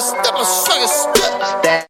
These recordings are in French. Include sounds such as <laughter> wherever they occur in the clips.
step, I swing and spit.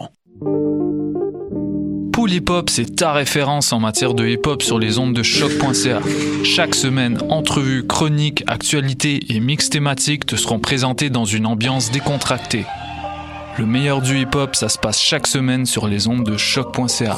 Pool Hip Hop, c'est ta référence en matière de hip hop sur les ondes de choc.ca. Chaque semaine, entrevues, chroniques, actualités et mix thématiques te seront présentés dans une ambiance décontractée. Le meilleur du hip hop, ça se passe chaque semaine sur les ondes de choc.ca.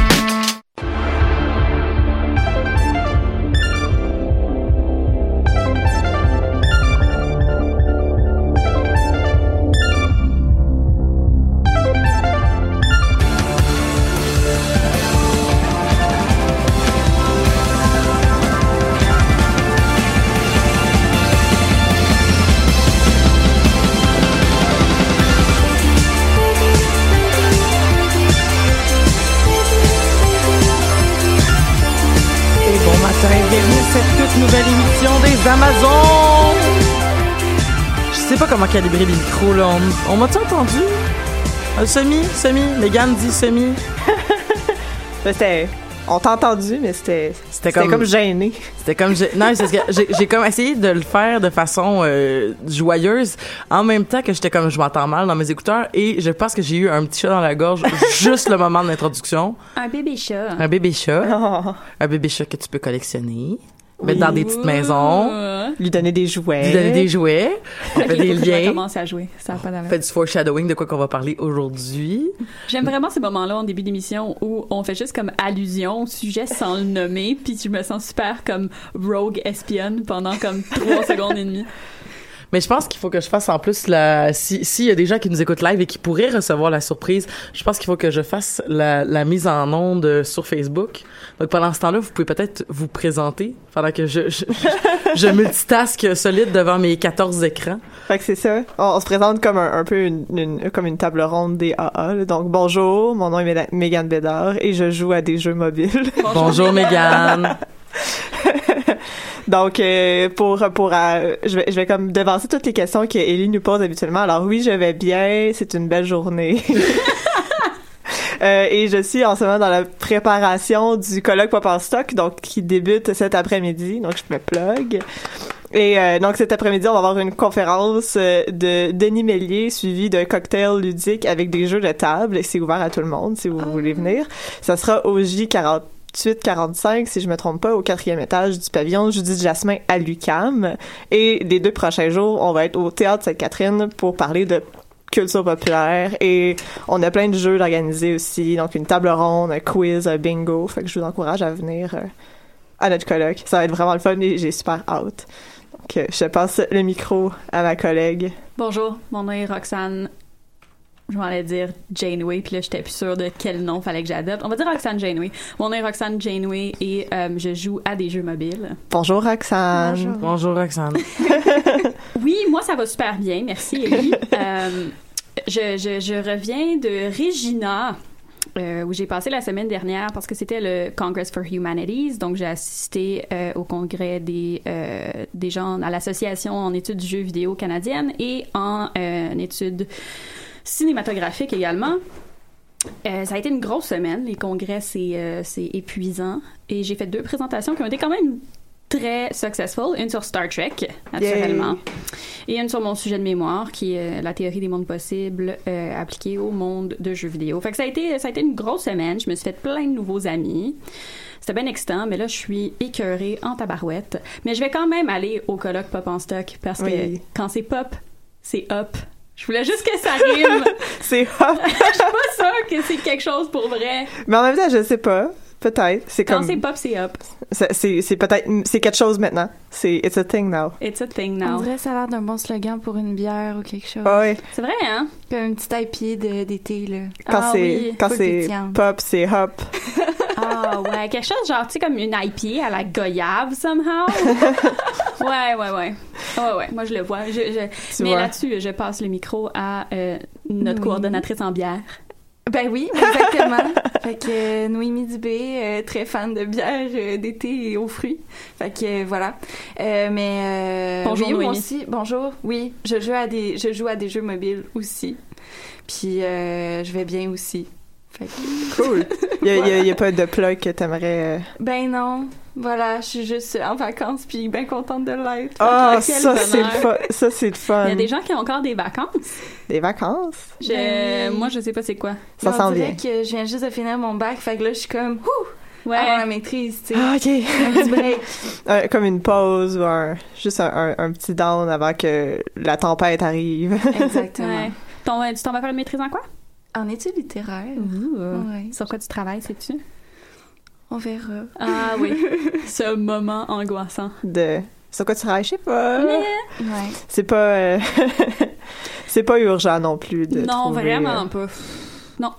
Cette nouvelle émission des Amazones. Je sais pas comment calibrer les micros là. On, on m'a-tu entendu? Un semi, semi? Megan dit semi. <laughs> C'était. On t'a entendu, mais c'était. C'était comme- comme gêné. C'était comme j'ai- non, c'est parce que j'ai j'ai comme essayé de le faire de façon euh, joyeuse en même temps que j'étais comme je m'entends mal dans mes écouteurs et je pense que j'ai eu un petit chat dans la gorge <laughs> juste le moment de l'introduction. Un bébé chat. Un bébé chat, Oh. un bébé chat que tu peux collectionner, mettre dans des petites maisons, Lui donner des jouets. lui donner des jouets, on fait <laughs> des liens. commence à jouer. Ça pas On fait du foreshadowing de quoi qu'on va parler aujourd'hui. J'aime vraiment ces moments-là en début d'émission où on fait juste comme allusion au sujet sans le nommer, puis je me sens super comme rogue espionne pendant comme trois <laughs> secondes et demie. Mais je pense qu'il faut que je fasse en plus la si s'il y a des gens qui nous écoutent live et qui pourraient recevoir la surprise, je pense qu'il faut que je fasse la, la mise en onde sur Facebook. Donc pendant ce temps-là, vous pouvez peut-être vous présenter pendant que je je, je, je multitask solide devant mes 14 écrans. Fait que c'est ça. On, on se présente comme un, un peu une, une- comme une table ronde des AA. là. Donc bonjour, mon nom est Mégane Bédard et je joue à des jeux mobiles. Bonjour Mégane. <laughs> <laughs> Donc euh, pour pour euh, je vais je vais comme devancer toutes les questions que Ellie nous pose habituellement. Alors oui, je vais bien, c'est une belle journée. <laughs> Euh, et je suis en ce moment dans la préparation du colloque Pop en stock, donc qui débute cet après-midi. Donc je me plug. Et euh, donc cet après-midi, on va avoir une conférence de Denis Mélier suivie d'un cocktail ludique avec des jeux de table. Et c'est ouvert à tout le monde si vous voulez venir. Ça sera au J40. 45 si je me trompe pas, au quatrième étage du pavillon Judith Jasmin à l'UCAM. Et les deux prochains jours, on va être au Théâtre Sainte-Catherine pour parler de culture populaire et on a plein de jeux d'organiser aussi, donc une table ronde, un quiz, un bingo. Fait que je vous encourage à venir euh, à notre colloque. Ça va être vraiment le fun et j'ai super hâte. Donc euh, je passe le micro à ma collègue. Bonjour, mon nom est Roxane. Je m'allais dire Janeway, puis là, j'étais plus sûre de quel nom fallait que j'adopte. On va dire Roxane Janeway. Mon nom est Roxane Janeway et euh, je joue à des jeux mobiles. Bonjour Roxane. Bonjour Roxane. <laughs> Oui, moi, ça va super bien. Merci, Ellie. <laughs> Euh, je, je, je reviens de Regina. euh, où j'ai passé la semaine dernière parce que c'était le Congress for Humanities. Donc, j'ai assisté euh, au congrès des, euh, des gens à l'Association en études du jeu vidéo canadienne et en euh, études cinématographiques également. Euh, ça a été une grosse semaine. Les congrès, c'est euh, c'est épuisant. Et j'ai fait deux présentations qui ont été quand même très successful. Une sur Star Trek, naturellement. Et une sur mon sujet de mémoire, qui est euh, la théorie des mondes possibles euh, appliquée au monde de jeux vidéo. Fait que ça a, été, ça a été une grosse semaine. Je me suis fait plein de nouveaux amis. C'était bien excitant, mais là, je suis écœurée en tabarouette. Mais je vais quand même aller au colloque Pop en stock parce Oui. que quand c'est pop, c'est up. Je voulais juste que ça rime. <laughs> C'est hot. <laughs> Je suis pas sûre que c'est quelque chose pour vrai. Mais en même temps, je sais pas. Peut-être. C'est Quand comme. c'est pop, c'est up. C'est c'est- c'est peut-être. C'est quelque chose maintenant. C'est. It's a thing now. It's a thing On now. dirait que ça a l'air d'un bon slogan pour une bière ou quelque chose. Ah ouais. C'est vrai, hein? Comme une petite IPA de- d'été, là. Quand Ah c'est. oui, quand pop, c'est hop. <laughs> Ah ouais, quelque chose genre, tu sais, comme une IPA à la goyave, somehow. <laughs> ouais, ouais, ouais. Ouais, ouais, moi je le vois. Je, je- Tu Mais là-dessus, je passe le micro à euh, notre Oui. coordonnatrice en bière. Ben oui, exactement. <laughs> fait que euh, Noémie Dubé, euh, très fan de bière euh, d'été et aux fruits. Fait que euh, voilà. Mais euh, Bonjour, oui, moi Noémie. aussi. Bonjour. Oui, je joue à des je joue à des jeux mobiles aussi. Puis euh, je vais bien aussi. Fait que- Cool. <laughs> Il y a, pas de plug que t'aimerais. euh, ben non. Voilà, je suis juste en vacances puis bien contente de l'être. Ah, ça, c'est le fun. Ça, c'est le fun. Il y a des gens qui ont encore des vacances. Des vacances? Je- Ben. Moi, je sais pas c'est quoi. Ça dirait bien. que je viens juste de finir mon bac, fait que là je suis comme ouh, Ouais. avant la maîtrise, tu sais. Ah, ok. Un petit break. <laughs> Euh, comme une pause ou un, juste un, un, un petit down avant que la tempête arrive. Exactement. Ouais. Ton- tu t'en vas faire une maîtrise en quoi? En études littéraires. Ouais. Sur quoi tu travailles, sais-tu? On verra. Ah oui. <laughs> Ce moment angoissant. de sur quoi tu travailles, je sais pas. Ouais. C'est pas euh, <laughs> c'est pas urgent non plus de non, trouver, vraiment euh, pas. Non.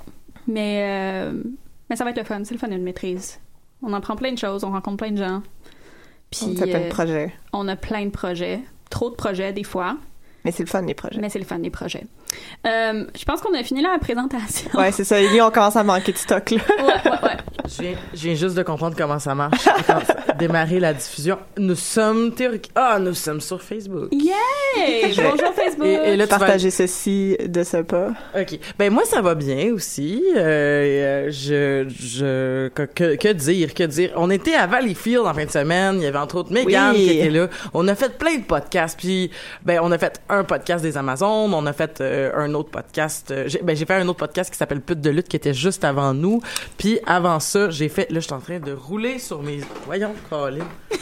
Mais, euh, mais ça va être le fun. C'est le fun une maîtrise. On en prend plein de choses, on rencontre plein de gens. Puis on fait plein de euh, projets. on a plein de projets. Trop de projets des fois, Mais c'est le fun les projets. mais c'est le fun des projets. Euh, je pense qu'on a fini la présentation. Ouais, c'est ça. Lui, on commence à manquer de stock là. ouais, ouais, ouais. Je viens, je viens juste de comprendre comment ça marche. <laughs> Démarrer la diffusion. Nous sommes théoriques. Ah, nous sommes sur Facebook. Yay! <laughs> Bonjour Facebook! Et, et là, vas- Partager ceci de ce pas. OK. Ben moi ça va bien aussi. Euh, je je que, que, que dire que dire? On était à Valleyfield en fin de semaine, il y avait entre autres Megan Oui. qui était là. On a fait plein de podcasts puis ben on a fait un podcast des Amazones, on a fait euh, un autre podcast euh, j'ai ben j'ai fait un autre podcast qui s'appelle Pute de lutte qui était juste avant nous. Puis avant ça, j'ai fait là je suis en train de rouler sur mes voyons Colin. <laughs>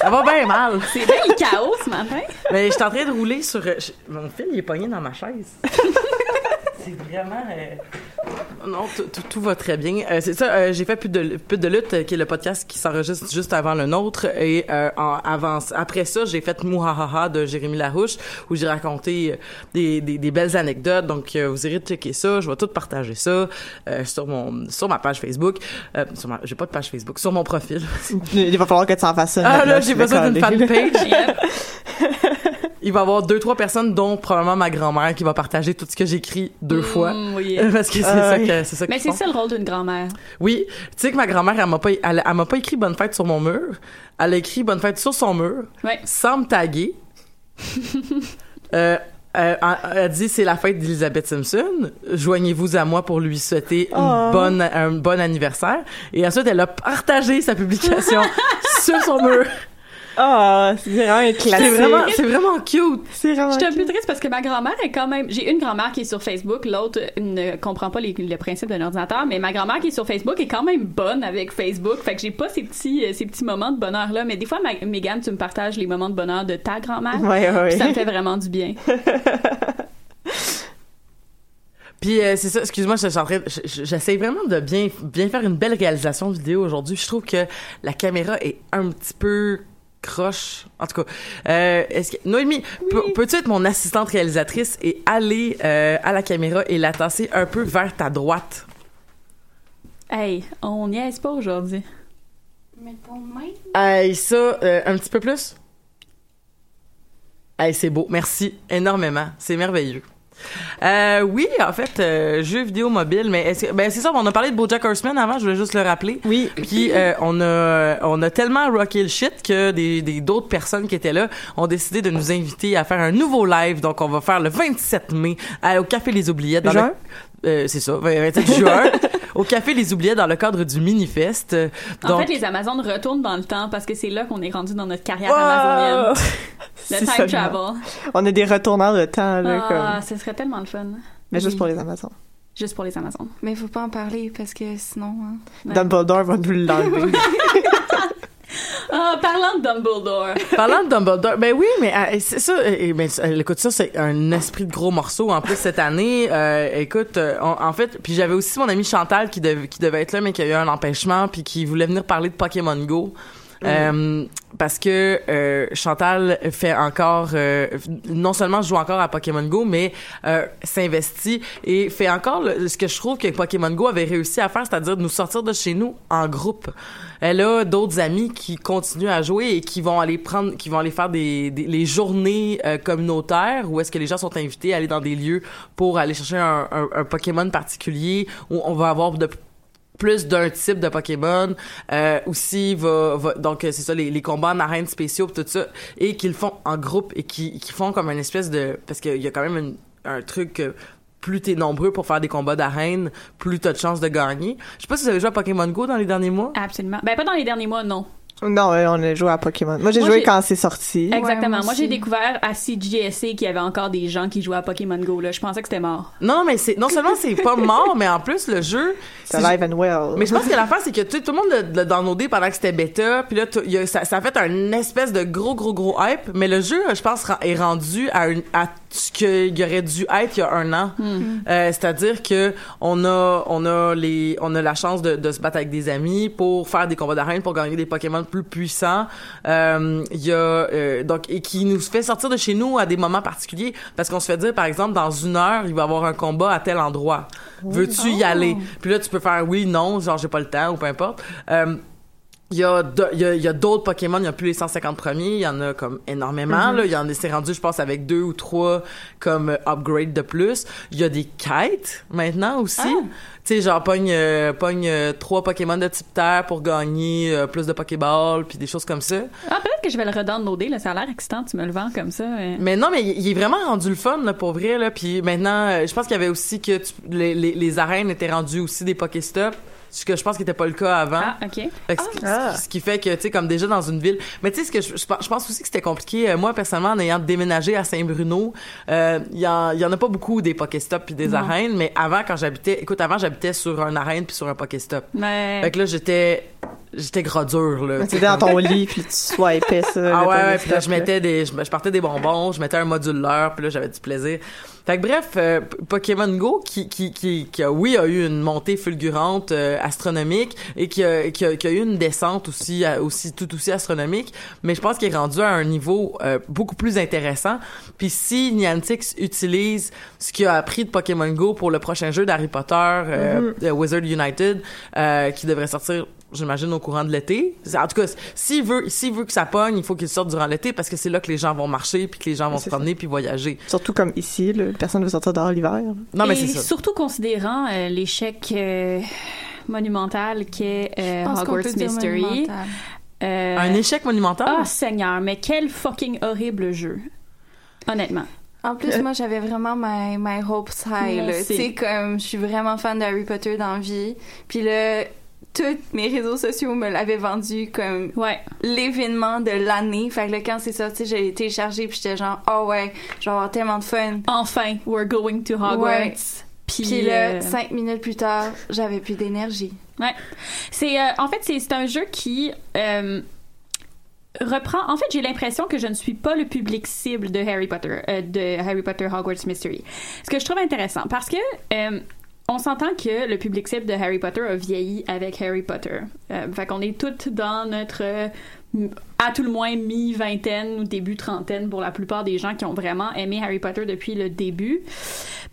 Ça va bien mal. C'est bien le chaos ce matin. Mais je suis en train de rouler sur. euh, je- Mon fil, il est pogné dans ma chaise. <laughs> c'est vraiment. euh, Non, tout- va très bien. Euh, c'est ça, euh, j'ai fait plus de, plus de lutte, qui est le podcast qui s'enregistre juste avant le nôtre. Et euh, en, avant, après ça, j'ai fait Mouhahaha de Jérémy Larouche, où j'ai raconté des, des, des belles anecdotes. Donc, euh, vous irez checker ça. Je vais tout partager ça euh, sur mon sur ma page Facebook. Euh, sur ma, j'ai pas de page Facebook, sur mon profil. Il va falloir que tu en fasses ça. Ah là, j'ai besoin d'une fanpage. Yep. <laughs> Il va y avoir deux, trois personnes, dont probablement ma grand-mère, qui va partager tout ce que j'écris deux fois. Mm, oui. <laughs> Parce que c'est Ah ça oui. que c'est ça Mais c'est ça le rôle d'une grand-mère. Oui, tu sais que ma grand-mère, elle m'a pas, elle, elle m'a pas écrit bonne fête sur mon mur. Elle a écrit bonne fête sur son mur, Ouais. sans me taguer. <laughs> euh, euh, elle dit c'est la fête d'Elizabeth Simpson. Joignez-vous à moi pour lui souhaiter une bonne, un bon anniversaire. Et ensuite, elle a partagé sa publication <laughs> sur son mur. Ah, c'est vraiment un classique. C'est vraiment, c'est vraiment cute. C'est vraiment Je suis un peu triste parce que ma grand-mère est quand même. J'ai une grand-mère qui est sur Facebook, l'autre ne comprend pas les- le principe d'un ordinateur, mais ma grand-mère qui est sur Facebook est quand même bonne avec Facebook. Fait que j'ai pas ces petits, euh, ces petits moments de bonheur là. Mais des fois, ma- Mégane, tu me partages les moments de bonheur de ta grand-mère. Ouais, ouais, Puis ça me fait vraiment du bien. <laughs> Puis euh, c'est ça, excuse-moi, je suis en train, de- je- je- j'essaie vraiment de bien, bien faire une belle réalisation vidéo aujourd'hui. Je trouve que la caméra est un petit peu croche. En tout cas, euh, est-ce que Noémie, peux- peux-tu être mon assistante réalisatrice et aller euh, à la caméra et la tasser un peu vers ta droite? Hey, on niaise pas aujourd'hui. Mais ton main? Hey, ça, euh, un petit peu plus? Hey, c'est beau. Merci énormément. C'est merveilleux. Euh, oui, en fait, euh, jeux vidéo mobile, mais est-ce que- ben c'est ça, on a parlé de BoJack Horseman avant, je voulais juste le rappeler. Oui. Puis euh, on a on a tellement rocké le shit que des des d'autres personnes qui étaient là ont décidé de nous inviter à faire un nouveau live. Donc on va faire le 27 mai à- au Café Les Oubliettes dans euh, c'est ça, 27 juin au Café Les Oubliettes dans le cadre du Minifest. En Donc fait, les Amazones retournent dans le temps parce que c'est là qu'on est rendu dans notre carrière Wow! amazonienne. <laughs> Le time seulement. travel. On a des retournants de temps, là, Ah, comme... ce serait tellement le fun. Mais juste pour les Amazones. Juste pour les Amazones. Mais il faut pas en parler parce que sinon. hein. Ouais. Dumbledore va nous l'enlever. <laughs> Ah, parlant de Dumbledore. <laughs> Parlant de Dumbledore, ben oui, mais euh, c'est ça. ben, euh, écoute, ça c'est un esprit de gros morceau en plus cette année. Euh, écoute, euh, en fait, puis j'avais aussi mon amie Chantal qui devait être là, mais qui a eu un empêchement, puis qui voulait venir parler de Pokémon Go. Euh, parce que euh, Chantal fait encore euh, non seulement joue encore à Pokémon Go mais euh, s'investit et fait encore ce que je trouve que Pokémon Go avait réussi à faire c'est-à-dire nous sortir de chez nous en groupe. Elle a d'autres amis qui continuent à jouer et qui vont aller prendre qui vont aller faire des, des- les journées euh, communautaires où est-ce que les gens sont invités à aller dans des lieux pour aller chercher un, un- un Pokémon particulier où on va avoir de plus d'un type de Pokémon euh, aussi va, donc euh, c'est ça les, combats en arène spéciaux tout ça et qu'ils font en groupe et qui, font comme une espèce de parce qu'il y a quand même un truc que plus t'es nombreux pour faire des combats d'arène plus t'as de chances de gagner je sais pas si vous avez joué à Pokémon Go dans les derniers mois Absolument. Ben, pas dans les derniers mois, non. Non, ouais, on a joué à Pokémon. Moi, j'ai joué quand c'est sorti. Exactement. moi moi, j'ai découvert à CGSA qu'il y avait encore des gens qui jouaient à Pokémon Go. Là. Je pensais que c'était mort. non mais c'est non seulement c'est pas mort mais en plus le jeu C'est live and well. Mais je pense que l'affaire, c'est que tout le monde l'a- l'a downloadé pendant que c'était bêta, puis là, y a- ça, ça a fait un espèce de gros, gros, gros hype, mais le jeu, je pense, est rendu à, une, à ce qu'il aurait dû être il y a un an. Euh, C'est-à-dire que on a, on a les, on a la chance de, de se battre avec des amis pour faire des combats d'arène, pour gagner des Pokémon plus puissants. Euh, Il y a euh, donc et qui nous fait sortir de chez nous à des moments particuliers, parce qu'on se fait dire, par exemple, dans une heure, il va y avoir un combat à tel endroit. Veux-tu y aller? Puis là, tu peux faire oui, non, genre j'ai pas le temps ou peu importe. Il y a de- il y a, il y a d'autres Pokémon, il y a plus les 150 premiers, il y en a comme énormément là, il y en a c'est rendu je pense avec deux ou trois comme euh, upgrade de plus. Il y a des quêtes maintenant aussi. Tu sais genre pogne euh, pogne euh, trois Pokémon de type terre pour gagner euh, plus de Pokéball puis des choses comme ça. Ah, peut-être que je vais le redownloader. Là. Ça a l'air excitant. Tu me le vends comme ça. Mais non, mais il est vraiment rendu le fun, là, pour vrai, là. Puis maintenant, je pense qu'il y avait aussi que tu- les, les, les arènes étaient rendues aussi des Pokéstop. Ce que je pense qui n'était pas le cas avant. Ah, OK. Fait que ce, qui- Ah. ce qui fait que, tu sais, comme déjà dans une ville. Mais tu sais, ce que je, je pense- aussi que c'était compliqué. Euh, moi, personnellement, en ayant déménagé à Saint-Bruno, euh, il y, en, y en a pas beaucoup des Pokéstop puis des Non. arènes. Mais avant, quand j'habitais, écoute, avant, j'habitais sur un arène puis sur un Pokéstop. Mais... Fait que là, j'étais, j'étais gros dur, là. Tu étais dans ton lit, puis tu swipais ça. Ah ouais, ouais, puis là, je mettais des, je, je partais des bonbons, je mettais un module l'heure, puis là, j'avais du plaisir. Fait que bref, euh, Pokémon Go, qui, qui, qui, qui a, oui, a eu une montée fulgurante, euh, astronomique, et qui a, qui, a, qui a eu une descente aussi, euh, aussi, tout aussi astronomique, mais je pense qu'il est rendu à un niveau euh, beaucoup plus intéressant. Puis si Niantic utilise ce qu'il a appris de Pokémon Go pour le prochain jeu d'Harry Potter, euh, de Wizard United, euh, qui devrait sortir j'imagine au courant de l'été. En tout cas, s'il veut, s'il veut que ça pogne, il faut qu'il sorte durant l'été parce que c'est là que les gens vont marcher puis que les gens vont se promener puis voyager. Surtout comme ici, là, personne ne veut sortir dehors l'hiver. Non, mais c'est ça. surtout considérant euh, l'échec euh, monumental qu'est euh, Hogwarts dire Mystery. Euh, Un échec monumental? Ah, Seigneur, mais quel fucking horrible jeu. Honnêtement. En plus, moi, j'avais vraiment my, my hopes high. Tu sais, comme, je suis vraiment fan de Harry Potter dans la vie. Puis là, tous mes réseaux sociaux me l'avaient vendu comme Ouais. l'événement de l'année. Fait que là, quand c'est sorti, j'ai téléchargé, puis j'étais genre, oh ouais, je vais avoir tellement de fun. Enfin, we're going to Hogwarts. Ouais. Puis, là, euh, cinq minutes plus tard, j'avais plus d'énergie. Ouais. C'est euh, en fait c'est c'est un jeu qui euh, reprend. En fait, j'ai l'impression que je ne suis pas le public cible de Harry Potter, de Harry Potter Hogwarts Mystery. Ce que je trouve intéressant, parce que on s'entend que le public cible de Harry Potter a vieilli avec Harry Potter. Euh, fait qu'on est toutes dans notre à tout le moins mi-vingtaine ou début trentaine pour la plupart des gens qui ont vraiment aimé Harry Potter depuis le début.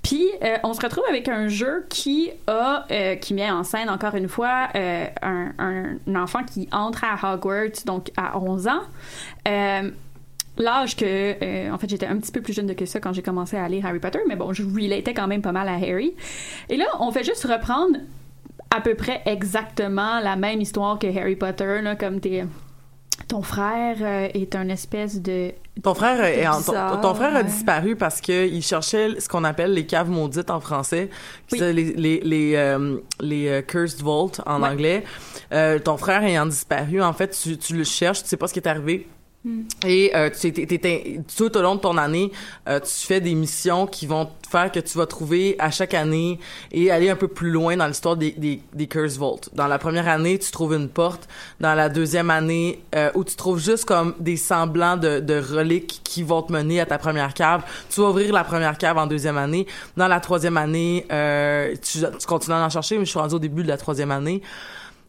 Puis euh, on se retrouve avec un jeu qui a euh, qui met en scène encore une fois euh, un enfant qui entre à Hogwarts donc à 11 ans. L'âge que, euh, en fait, j'étais un petit peu plus jeune que ça quand j'ai commencé à lire Harry Potter, mais bon, je relatais quand même pas mal à Harry. Et là, on fait juste reprendre à peu près exactement la même histoire que Harry Potter, là, comme t'es ton frère euh, est un espèce de Ton frère, est en- ton, frère a disparu parce que il cherchait ce qu'on appelle les caves maudites en français, Oui. les les les, euh, les, cursed vault en Ouais. anglais. Euh, ton frère ayant disparu, en fait, tu, tu le cherches, tu sais pas ce qui est arrivé. Hmm. Et euh, tu t'es- tout au long de ton année, euh, tu fais des missions qui vont faire que tu vas trouver à chaque année et aller un peu plus loin dans l'histoire des, des, des Curse Vault. Dans la première année, tu trouves une porte. Dans la deuxième année, euh, où tu trouves juste comme des semblants de, de reliques qui vont te mener à ta première cave. Tu vas ouvrir la première cave en deuxième année. Dans la troisième année, euh, tu, tu continues à en chercher, mais je suis rendu au début de la troisième année.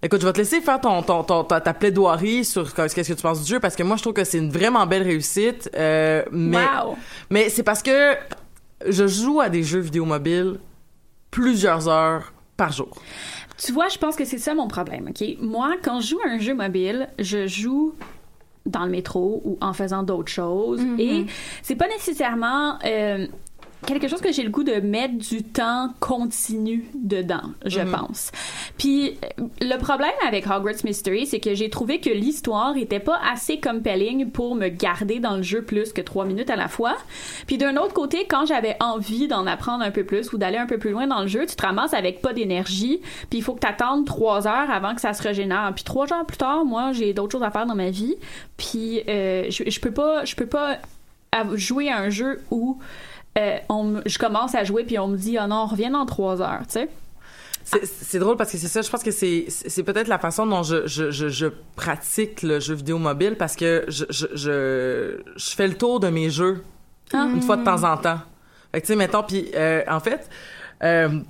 Écoute, je vais te laisser faire ton, ton, ton- ta, ta plaidoirie sur qu'est-ce que tu penses du jeu parce que moi je trouve que c'est une vraiment belle réussite. Euh, mais Wow! mais c'est parce que je joue à des jeux vidéo mobiles plusieurs heures par jour. Tu vois, je pense que c'est ça mon problème, OK? Moi, quand je joue à un jeu mobile, je joue dans le métro ou en faisant d'autres choses. Et c'est pas nécessairement euh, quelque chose que j'ai le goût de mettre du temps continu dedans, je pense. Puis le problème avec Hogwarts Mystery, c'est que j'ai trouvé que l'histoire était pas assez compelling pour me garder dans le jeu plus que trois minutes à la fois. Puis d'un autre côté, quand j'avais envie d'en apprendre un peu plus ou d'aller un peu plus loin dans le jeu, tu te ramasses avec pas d'énergie, puis il faut que tu attendes trois heures avant que ça se régénère. Puis trois heures plus tard, moi, j'ai d'autres choses à faire dans ma vie, puis euh, je, je peux pas, je peux pas jouer à un jeu où euh, on je commence à jouer puis on me dit oh non, reviens dans trois heures, tu sais. C'est- drôle parce que c'est ça, je pense que c'est peut-être la façon dont je, je, je, je pratique le jeu vidéo mobile parce que je, je, je, je fais le tour de mes jeux Ah. une fois de temps en temps. Fait que tu sais, mettons, puis euh, en fait, euh,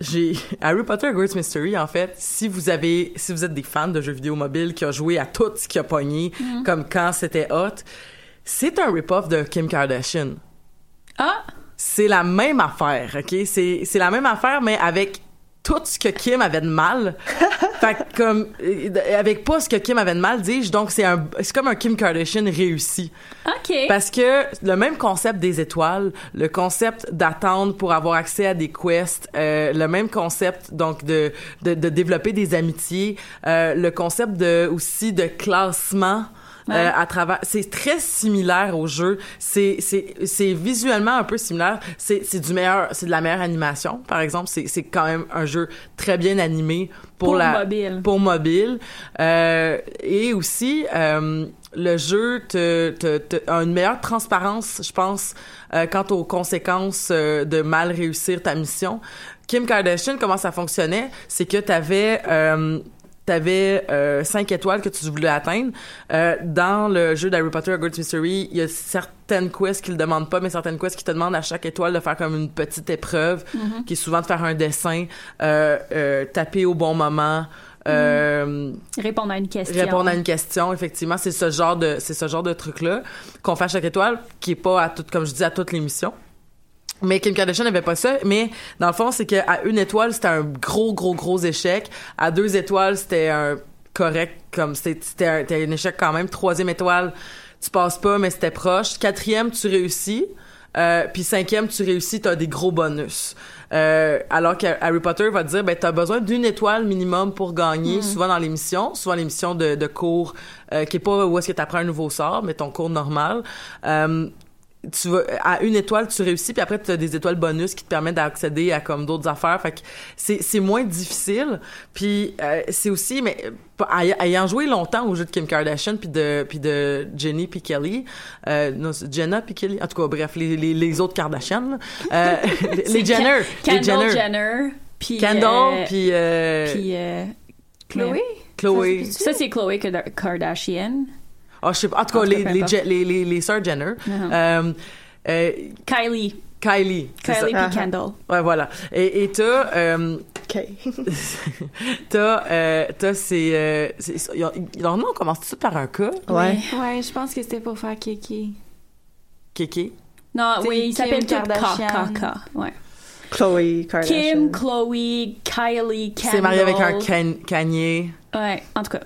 j'ai <laughs> Harry Potter Hogwarts Mystery en fait si vous avez si vous êtes des fans de jeux vidéo mobiles qui ont joué à tout ce qui a pogné comme quand c'était hot c'est un rip-off de Kim Kardashian Ah, c'est la même affaire, OK? C'est, la même affaire, mais avec tout ce que Kim avait de mal. <laughs> fait que comme, euh, avec pas ce que Kim avait de mal, dis-je. Donc, c'est un, c'est comme un Kim Kardashian réussi. ok. Parce que le même concept des étoiles, le concept d'attendre pour avoir accès à des quests, euh, le même concept donc de de, de développer des amitiés, euh, le concept de aussi de classement. Euh, à travers c'est très similaire au jeu. C'est c'est c'est visuellement un peu similaire. C'est c'est du meilleur c'est de la meilleure animation par exemple. C'est c'est quand même un jeu très bien animé pour, Pour la mobile. pour mobile. Euh, et aussi euh, le jeu te, te, te- a une meilleure transparence, je pense, euh, quant aux conséquences euh, de mal réussir ta mission. Kim Kardashian, comment ça fonctionnait, c'est que t'avais euh, T'avais euh, cinq étoiles que tu voulais atteindre. Euh, dans le jeu d'Harry Potter Hogwarts Mystery, il y a certaines quests qui le demandent pas, mais certaines quests qui te demandent à chaque étoile de faire comme une petite épreuve, qui est souvent de faire un dessin, euh, euh, taper au bon moment, euh, Répondre à une question. répondre à une question effectivement c'est ce genre de c'est ce genre de truc là qu'on fait à chaque étoile qui est pas à toutes comme je dis à toutes les missions mais Kim Kardashian n'avait pas ça. Mais dans le fond c'est qu'à une étoile c'était un gros gros gros échec. À deux étoiles c'était un correct comme c'était un, un échec quand même. Troisième étoile tu passes pas mais c'était proche. Quatrième tu réussis. Euh, puis cinquième, tu réussis, t'as des gros bonus. Euh, alors que Harry Potter va te dire, ben t'as besoin d'une étoile minimum pour gagner, souvent dans l'émission, souvent l'émission de, de cours euh, qui est pas où est-ce que t'apprends un nouveau sort, mais ton cours normal. Euh, tu vas à une étoile tu réussis puis après tu as des étoiles bonus qui te permettent d'accéder à comme d'autres affaires fait que c'est c'est moins difficile puis euh, c'est aussi mais euh, ay- ayant joué longtemps au jeu de Kim Kardashian puis de puis de Jenny puis Kelly euh, non Jenna puis Kelly? En tout cas bref les les, les autres Kardashian là. Euh, <laughs> les, Jenner les Kendall Jenner Jenner. puis, Kendall euh, puis euh, puis, euh, Chloé? Chloé Ça, c'est Chloé Kard- Kardashian. Ah je sais pas en tout cas En tout cas, les les. Je- les les les sœurs Jenner Uh-huh. euh, euh, Kylie. Kylie. Kylie puis Kendall. Ouais, voilà. Et t'as, euh, OK. <laughs> t'as, euh, t'as ces, euh, leur nom commence-tu par un K? Ouais. Ouais, je pense que c'était pour faire Kiki. Kéké? Non, oui, il s'appelle tout K, Kardashian. K, K. Ouais. Chloé Kardashian. Kim, Chloe, Kylie, Kendall. C'est marié avec un Kan- Kanye. Ouais, en tout cas.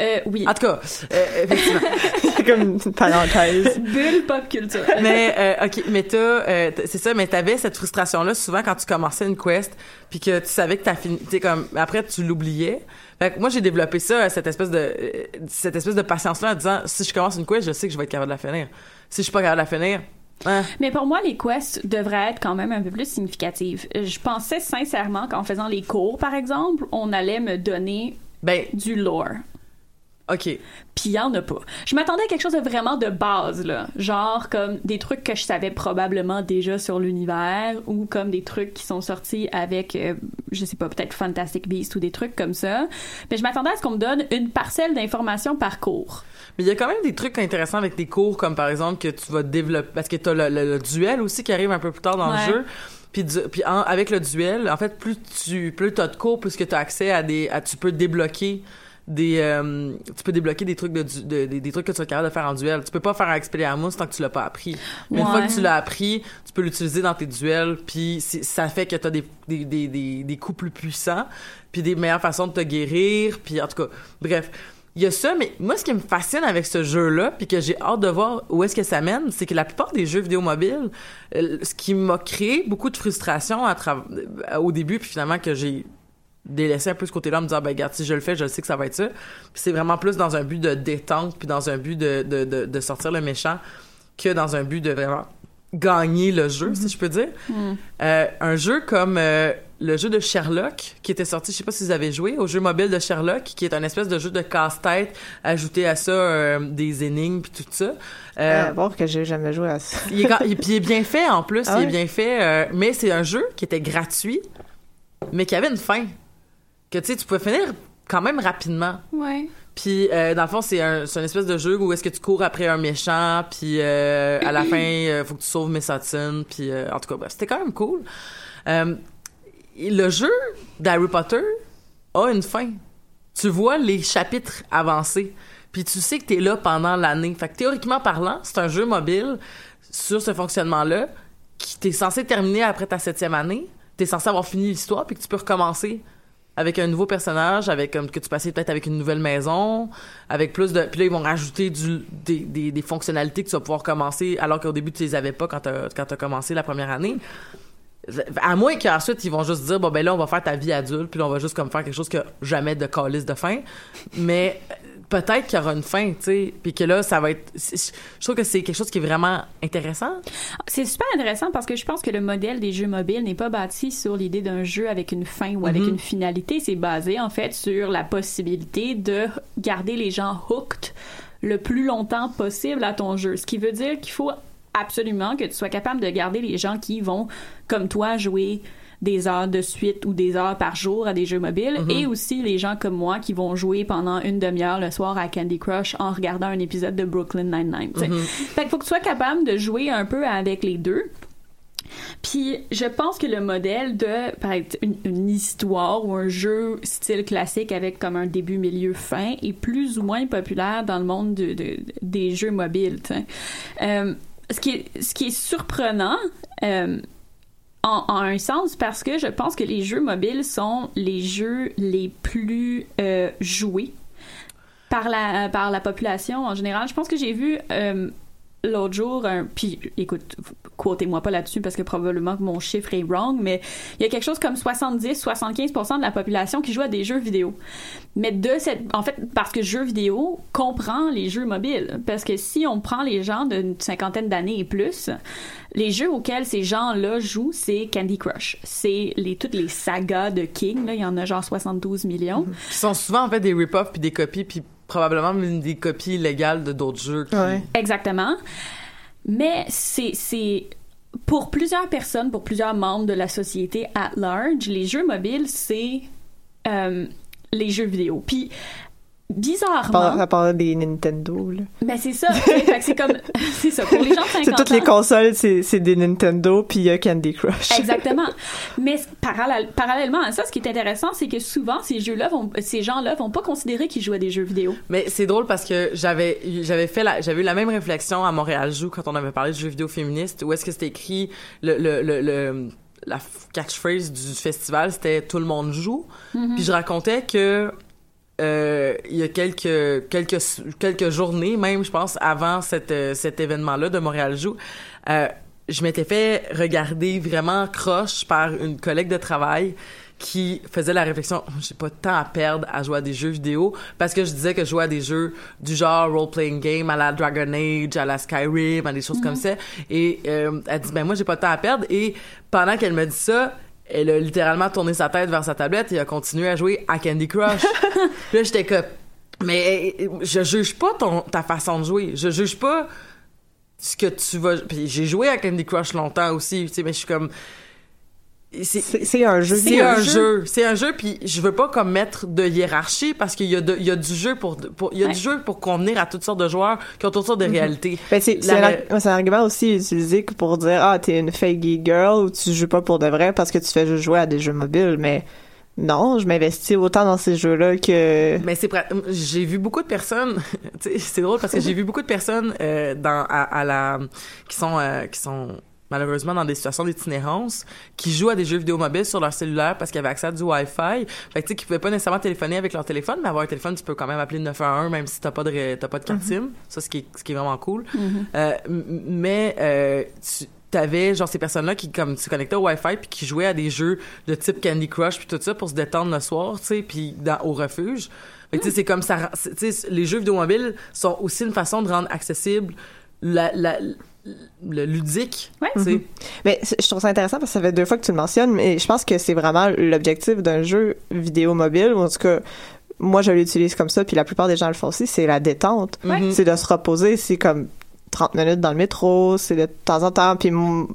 Euh, oui. En tout cas, euh, effectivement. C'est <laughs> comme une parenthèse. Bulle pop culture. mais euh, ok, mais t'as, euh, c'est ça, mais t'avais cette frustration là souvent quand tu commençais une quest, puis que tu savais que t'as fini, tu sais comme après tu l'oubliais. Fait que moi j'ai développé ça, cette espèce de cette espèce de patience là en disant si je commence une quest, je sais que je vais être capable de la finir. Si je suis pas capable de la finir, hein, Mais pour moi, les quests devraient être quand même un peu plus significatives. Je pensais sincèrement qu'en faisant les cours, par exemple, on allait me donner ben du lore. Ok. Puis il y en a pas. Je m'attendais à quelque chose de vraiment de base, là. Genre comme des trucs que je savais probablement déjà sur l'univers ou comme des trucs qui sont sortis avec, euh, je sais pas, peut-être Fantastic Beasts ou des trucs comme ça. Mais je m'attendais à ce qu'on me donne une parcelle d'informations par cours. Mais il y a quand même des trucs intéressants avec tes cours, comme par exemple que tu vas développer, parce que t'as le, le, le duel aussi qui arrive un peu plus tard dans Ouais. le jeu. Puis, du- puis en- avec le duel, en fait, plus tu plus t'as de cours, plus que t'as accès à des, à, tu peux débloquer des, euh, tu peux débloquer des trucs de, des, trucs que tu es capable de faire en duel. Tu peux pas faire un Expelliarmus tant que tu l'as pas appris. Mais une fois que tu l'as appris, tu peux l'utiliser dans tes duels, puis ça fait que t'as des, des, des, des, des coups plus puissants, puis des meilleures façons de te guérir, puis en tout cas, bref. Il y a ça, mais moi, ce qui me fascine avec ce jeu-là, puis que j'ai hâte de voir où est-ce que ça mène, c'est que la plupart des jeux vidéo mobiles, euh, ce qui m'a créé beaucoup de frustration à tra- au début, puis finalement que j'ai délaissé un peu ce côté-là, en me disant, ben, regarde, si je le fais, je sais que ça va être ça. Puis c'est vraiment plus dans un but de détente, puis dans un but de, de, de, de sortir le méchant, que dans un but de vraiment gagner le jeu, si je peux dire. Euh, un jeu comme euh, le jeu de Sherlock, qui était sorti, je sais pas si vous avez joué, au jeu mobile de Sherlock, qui est un espèce de jeu de casse-tête, ajouté à ça euh, des énigmes puis tout ça. Euh, bon, que j'ai jamais joué à ça. il est, il- puis il est bien fait en plus, Ah il est bien fait, mais c'est un jeu qui était gratuit, mais qui avait une fin. Que tu sais, tu pouvais finir quand même rapidement. Ouais. Puis euh, dans le fond, c'est un, c'est une espèce de jeu où est-ce que tu cours après un méchant, puis euh, à la fin, euh, faut que tu sauves Hudson, puis euh, en tout cas, bref, c'était quand même cool. Le jeu d'Harry Potter a une fin. Tu vois les chapitres avancer, puis tu sais que t'es là pendant l'année. Fait que théoriquement parlant, c'est un jeu mobile sur ce fonctionnement-là qui t'es censé terminer après ta septième année. T'es censé avoir fini l'histoire, puis que tu peux recommencer avec un nouveau personnage, avec comme que tu passais peut-être avec une nouvelle maison, avec plus de puis là ils vont rajouter du des, des, fonctionnalités que tu vas pouvoir commencer alors qu'au début tu les avais pas quand t'as quand t'as commencé la première année. À moins qu'ensuite ils vont juste dire bon ben là on va faire ta vie adulte puis là on va juste comme faire quelque chose que jamais de calice de fin, mais peut-être qu'il y aura une fin, tu sais, puis que là ça va être je trouve que c'est quelque chose qui est vraiment intéressant. C'est super intéressant parce que je pense que le modèle des jeux mobiles n'est pas bâti sur l'idée d'un jeu avec une fin ou avec Mhm. une finalité. C'est basé en fait sur la possibilité de garder les gens hooked le plus longtemps possible à ton jeu. Ce qui veut dire qu'il faut absolument que tu sois capable de garder les gens qui vont, comme toi, jouer des heures de suite ou des heures par jour à des jeux mobiles Mhm. et aussi les gens comme moi qui vont jouer pendant une demi-heure le soir à Candy Crush en regardant un épisode de Brooklyn Nine-Nine. Mhm. Fait qu'il faut que tu sois capable de jouer un peu avec les deux. Puis je pense que le modèle de par exemple, une, une histoire ou un jeu style classique avec comme un début, milieu, fin est plus ou moins populaire dans le monde de- de- des jeux mobiles. Euh, ce, qui est, ce qui est surprenant euh, en, en un sens parce que je pense que les jeux mobiles sont les jeux les plus euh, joués par la, par la population en général. Je pense que j'ai vu euh, l'autre jour, un, puis écoute, quotez-moi pas là-dessus parce que probablement que mon chiffre est wrong, mais il y a quelque chose comme 70-75% de la population qui joue à des jeux vidéo. Mais de cette, en fait, parce que jeux vidéo comprend les jeux mobiles. Parce que si on prend les gens d'une cinquantaine d'années et plus, les jeux auxquels ces gens-là jouent, c'est Candy Crush. C'est les, toutes les sagas de King, là, il y en a genre 72 millions. Qui sont souvent en fait des rip-offs puis des copies puis probablement même des copies illégales de d'autres jeux. qui- Exactement. Mais c'est, c'est pour plusieurs personnes, pour plusieurs membres de la société at large, les jeux mobiles, c'est euh, les jeux vidéo. Puis bizarrement, à part des Nintendo, là. ben c'est ça. fait que c'est comme <laughs> c'est ça pour les gens de 50 C'est toutes les consoles, c'est c'est des Nintendo, puis il y a Candy Crush. Exactement. <laughs> Mais parallèle- parallèlement à ça, ce qui est intéressant, c'est que souvent ces jeux-là vont, ces gens-là vont pas considérer qu'ils jouent à des jeux vidéo. Mais c'est drôle parce que j'avais j'avais fait la j'avais eu la même réflexion à Montréal Joue quand on avait parlé de jeux vidéo féministes où est-ce que c'était écrit le le le, le- la catchphrase du festival c'était tout le monde joue Mhm. puis je racontais que euh, il y a quelques quelques quelques journées même, je pense, avant cette, euh, cet événement-là de Montréal Joue, euh, je m'étais fait regarder vraiment croche par une collègue de travail qui faisait la réflexion j'ai pas de temps à perdre à jouer à des jeux vidéo parce que je disais que je jouais à des jeux du genre role playing game à la Dragon Age à la Skyrim à des choses comme ça. Et euh, elle dit ben moi j'ai pas de temps à perdre et pendant qu'elle me dit ça elle a littéralement tourné sa tête vers sa tablette et a continué à jouer à Candy Crush. <laughs> Là j'étais comme mais euh, je juge pas ton ta façon de jouer. Je juge pas ce que tu vas puis j'ai joué à Candy Crush longtemps aussi tu sais mais je suis comme c'est un jeu. c'est un jeu, c'est un jeu puis je veux pas comme mettre de hiérarchie parce qu'il y a de, il y a du jeu pour, pour il y a Ouais. du jeu pour convenir à toutes sortes de joueurs qui ont toutes sortes de réalités. Ben, c'est c'est un, argument aussi utilisé pour dire ah t'es une fake girl ou tu joues pas pour de vrai parce que tu fais juste jouer à des jeux mobiles mais non je m'investis autant dans ces jeux là que Mais c'est j'ai vu beaucoup de personnes, <laughs> c'est drôle parce que j'ai vu beaucoup de personnes euh, dans à, à la qui sont euh, qui sont malheureusement dans des situations d'itinérance qui jouent à des jeux vidéo mobiles sur leur cellulaire parce qu'ils avaient accès à du Wi-Fi. Fait que tu sais qu'ils pouvaient pas nécessairement téléphoner avec leur téléphone, mais avoir un téléphone, tu peux quand même appeler le 911 même si t'as pas de t'as pas de carte SIM. Ça ce qui est ce qui est vraiment cool. Euh, m- mais euh, tu t'avais genre ces personnes-là qui comme se connectaient au Wi-Fi puis qui jouaient à des jeux de type Candy Crush puis tout ça pour se détendre le soir, tu sais, puis au refuge. Sais c'est comme ça tu sais les jeux vidéo mobiles sont aussi une façon de rendre accessible la, la le ludique, Ouais. tu sais. mais c'est- je trouve ça intéressant parce que ça fait deux fois que tu le mentionnes mais je pense que c'est vraiment l'objectif d'un jeu vidéo mobile ou en tout cas moi je l'utilise comme ça puis la plupart des gens le font aussi c'est la détente Mhm. c'est de se reposer c'est comme 30 minutes dans le métro, c'est de temps en temps. Puis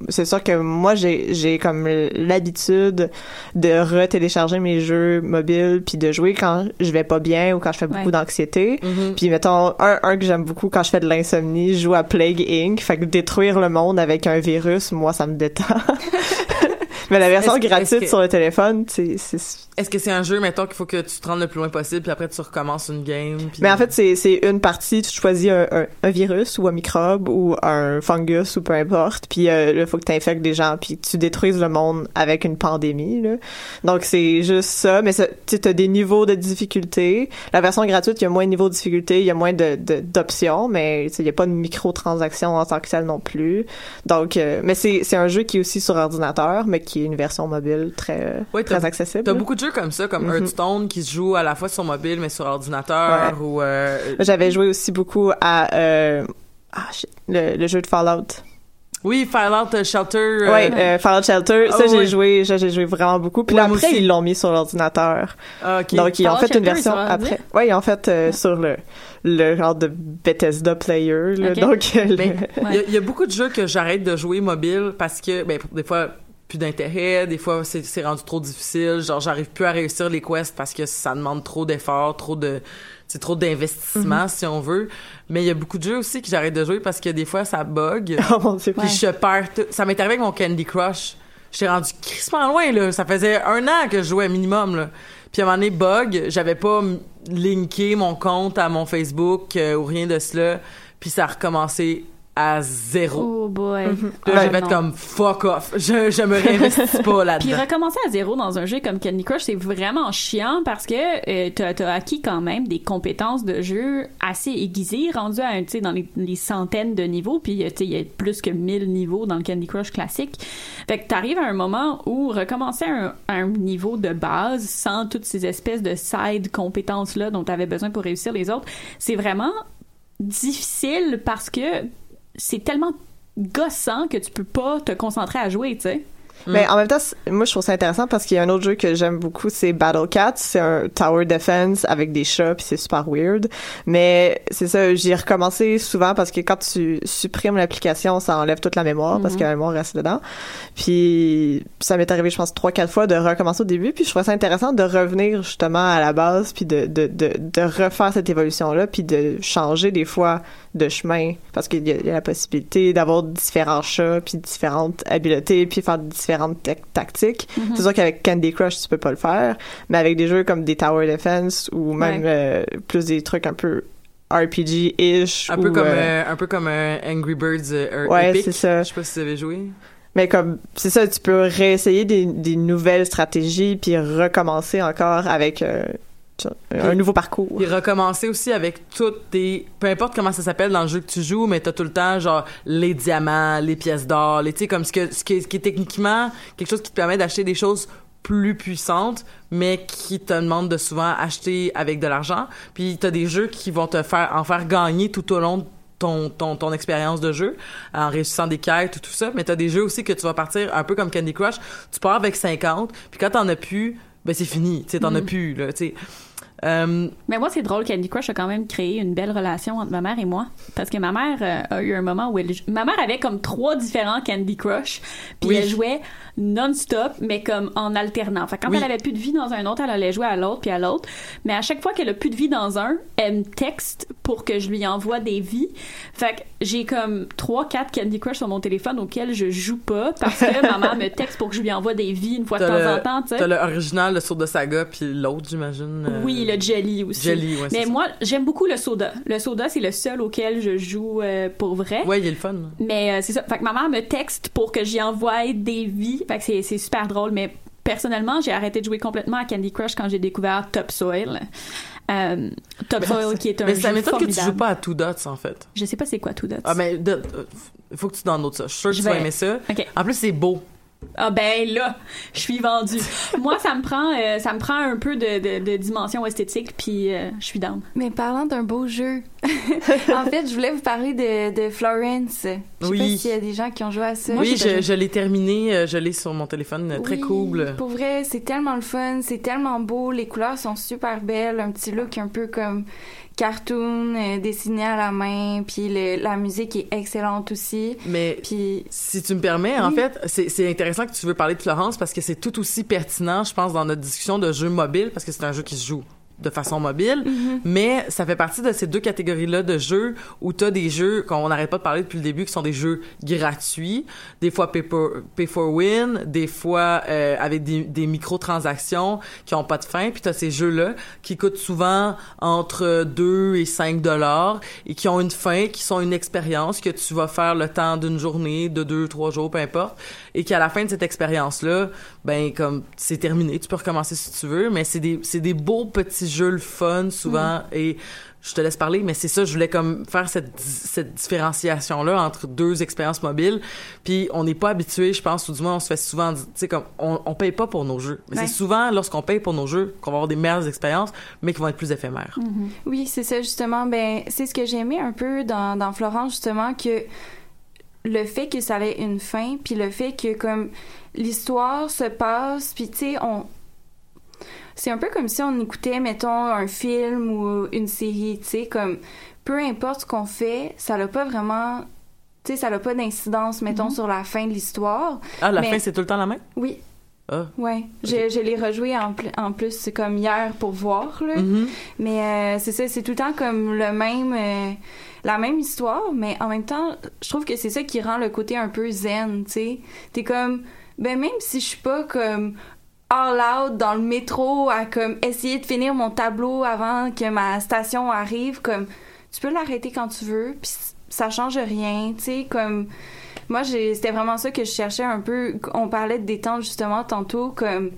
c'est sûr que moi, j'ai j'ai comme l'habitude de retélécharger mes jeux mobiles puis de jouer quand je vais pas bien ou quand je fais beaucoup Ouais. d'anxiété. Mhm. Puis mettons, un, un que j'aime beaucoup quand je fais de l'insomnie, je joue à Plague Inc. Fait que détruire le monde avec un virus, moi, ça me détend. <laughs> Mais la version gratuite que- sur le téléphone, c'est... Est-ce que c'est un jeu mettons qu'il faut que tu te rendes le plus loin possible puis après tu recommences une game puis Mais en fait, c'est c'est une partie, tu choisis un, un, un virus ou un microbe ou un fungus ou peu importe, puis euh, là, il faut que tu infectes des gens, puis tu détruises le monde avec une pandémie. Là. Donc, c'est juste ça, mais tu as des niveaux de difficulté. La version gratuite, il y a moins de niveaux de difficulté, il y a moins de de- d'options, mais il n'y a pas de microtransactions en tant que telle non plus. Donc, euh, mais c'est c'est un jeu qui est aussi sur ordinateur, mais qui est une version mobile très, Ouais, t'as- très accessible. T'as beaucoup de jeux comme ça, comme Mhm. Hearthstone, qui se joue à la fois sur mobile mais sur ordinateur Ouais. ou euh, J'avais joué aussi beaucoup à euh, ah, le, le jeu de Fallout. oui Fallout euh, Shelter. euh, Ouais, euh, Fallout Shelter, ça Ah, j'ai ouais. joué, ça, j'ai joué vraiment beaucoup. Puis Ouais, là, après aussi. ils l'ont mis sur l'ordinateur. ah, ok. Donc ils ont fait une version après. Ouais, ils ont fait euh, sur le le genre de Bethesda player là. Donc euh, le- Mais il y y, a beaucoup de jeux que j'arrête de jouer mobile parce que, ben, des fois, plus d'intérêt, des fois, c'est rendu trop difficile. Genre, j'arrive plus à réussir les quests parce que ça demande trop d'efforts, trop de, c'est trop d'investissement, Mhm. si on veut. Mais il y a beaucoup de jeux aussi que j'arrête de jouer parce que des fois, ça bug. <laughs> oh mon dieu. Puis je perds tout. Ça m'est arrivé avec mon Candy Crush. J'étais rendu crissement loin, là. Ça faisait un an que je jouais minimum, là. Puis à un moment donné, bug, j'avais pas linké mon compte à mon Facebook euh, ou rien de cela. Puis ça a recommencé à zéro. Oh boy. Là, Ah, j'ai fait non. comme fuck off. Je, je me réinvestis pas Puis là-dedans. recommencer à zéro dans un jeu comme Candy Crush, c'est vraiment chiant parce que euh, t'as as acquis quand même des compétences de jeu assez aiguisées, rendues à un, tu sais, dans les, les centaines de niveaux. Puis euh, tu sais, il y a plus que 1000 niveaux dans le Candy Crush classique. Fait que t'arrives à un moment où recommencer à un, à un niveau de base sans toutes ces espèces de side compétences là dont t'avais besoin pour réussir les autres, c'est vraiment difficile parce que c'est tellement gossant que tu peux pas te concentrer à jouer, tu sais. Mais en même temps, moi je trouve ça intéressant parce qu'il y a un autre jeu que j'aime beaucoup, c'est Battle Cat. C'est un tower defense avec des chats, puis c'est super weird. Mais c'est ça, j'y ai recommencé souvent parce que quand tu supprimes l'application, ça enlève toute la mémoire parce Mhm. que la mémoire reste dedans. Puis ça m'est arrivé, je pense, trois, quatre fois de recommencer au début. Puis je trouvais ça intéressant de revenir justement à la base, puis de, de, de, de refaire cette évolution-là, puis de changer des fois de chemin parce qu'il y, a- il y a la possibilité d'avoir différents chats, puis différentes habiletés, puis faire différentes tactiques. Mhm. C'est sûr qu'avec Candy Crush, tu peux pas le faire, mais avec des jeux comme des Tower Defense ou même euh, plus des trucs un peu RPG-ish. Un peu ou, comme, euh, euh, un peu comme euh, Angry Birds euh, Ouais, Epic. c'est ça. Je sais pas si vous avez joué. Mais comme, c'est ça, tu peux réessayer des, des nouvelles stratégies puis recommencer encore avec euh, un nouveau parcours. Et recommencer aussi avec toutes tes, peu importe comment ça s'appelle dans le jeu que tu joues, mais t'as tout le temps genre les diamants, les pièces d'or, les tu sais comme ce que ce qui, est, ce qui est techniquement quelque chose qui te permet d'acheter des choses plus puissantes, mais qui te demandent de souvent acheter avec de l'argent. Puis t'as des jeux qui vont te faire en faire gagner tout au long de ton, ton, ton expérience de jeu en réussissant des quêtes ou tout ça. Mais t'as des jeux aussi que tu vas partir un peu comme Candy Crush. Tu pars avec 50 puis quand t'en as plus ben c'est fini. Tu sais t'en as plus là tu sais euh, Mais moi, c'est drôle, Candy Crush a quand même créé une belle relation entre ma mère et moi. Parce que ma mère euh, a eu un moment où elle... Ma mère avait comme trois différents Candy Crush, puis Oui. elle jouait non-stop, mais comme en alternant. Fait que quand Oui. elle avait plus de vie dans un autre, elle allait jouer à l'autre, puis à l'autre. Mais à chaque fois qu'elle a plus de vie dans un, elle me texte pour que je lui envoie des vies. Fait que j'ai comme trois, quatre Candy Crush sur mon téléphone auxquels je joue pas parce que ma mère me texte pour que je lui envoie des vies une fois de temps le- en temps, tu sais. t'as le original le Sour de Saga puis l'autre j'imagine euh, Oui, le jelly aussi. Jelly, ouais, c'est Mais moi, j'aime beaucoup le soda. Le soda, c'est le seul auquel je joue euh, pour vrai. ouais il est le fun Mais euh, c'est ça. Fait que ma mère me texte pour que j'y envoie des vies. Fait que c'est, super drôle. Mais personnellement, j'ai arrêté de jouer complètement à Candy Crush quand j'ai découvert Topsoil. Euh, Topsoil qui est un mais jeu ça m'étonne que tu joues pas à Two Dots en fait Je sais pas c'est quoi tout d'autre. ah mais de- euh, faut que tu downloades ça je suis sûr que tu vas aimer ça en plus c'est beau Ah ben là, je suis vendue. Moi, ça me prend, euh, ça me prend un peu de, de, de dimension esthétique, puis euh, je suis down. Mais parlant d'un beau jeu, <laughs> en fait, je voulais vous parler de, de Florence. Je sais Oui. pas s'il y a des gens qui ont joué à ça. oui je, je l'ai terminé euh, je l'ai sur mon téléphone très cool Pour vrai, c'est tellement le fun, c'est tellement beau, les couleurs sont super belles, un petit look un peu comme cartoon euh, dessiné à la main, puis le- la musique est excellente aussi. mais Puis Si tu me permets, en fait, c'est c'est intéressant que tu veux parler de Florence parce que c'est tout aussi pertinent, je pense, dans notre discussion de jeux mobiles, parce que c'est un jeu qui se joue de façon mobile, Mhm. mais ça fait partie de ces deux catégories-là de jeux où tu as des jeux qu'on n'arrête pas de parler depuis le début, qui sont des jeux gratuits, des fois pay for, pay for win, des fois euh, avec des, des microtransactions qui ont pas de fin, puis tu as ces jeux-là qui coûtent souvent entre 2 et 5 dollars et qui ont une fin, qui sont une expérience que tu vas faire le temps d'une journée, de deux, trois jours, peu importe, et qu'à la fin de cette expérience-là, ben comme c'est terminé, tu peux recommencer si tu veux, mais c'est des c'est des beaux petits jeux le fun souvent et je te laisse parler, mais c'est ça, je voulais comme faire cette, cette différenciation-là entre deux expériences mobiles. Puis on n'est pas habitué, je pense, ou du moins on se fait souvent, tu sais, comme on, on paye pas pour nos jeux. Mais Ouais. c'est souvent lorsqu'on paye pour nos jeux qu'on va avoir des meilleures expériences, mais qui vont être plus éphémères. Oui, c'est ça, justement. Ben, c'est ce que j'ai aimé un peu dans, dans Florence, justement, que le fait que ça ait une fin, puis le fait que, comme, l'histoire se passe, puis, tu sais, on... C'est un peu comme si on écoutait, mettons, un film ou une série, tu sais, comme, peu importe ce qu'on fait, ça n'a pas vraiment... Tu sais, ça n'a pas d'incidence, mettons, sur la fin de l'histoire. Ah, la Mais- fin, c'est tout le temps la même? Oui, Ah. ouais. Je, je l'ai rejoué en, pl- en plus, c'est comme hier pour voir, là. Mhm. Mais euh, c'est ça, c'est tout le temps comme le même, euh, la même histoire, mais en même temps, je trouve que c'est ça qui rend le côté un peu zen, tu sais. T'es comme, ben même si je suis pas comme all out dans le métro à comme essayer de finir mon tableau avant que ma station arrive, comme tu peux l'arrêter quand tu veux, puis ça change rien, tu sais, comme moi c'était vraiment ça que je cherchais un peu. On parlait de détente justement tantôt comme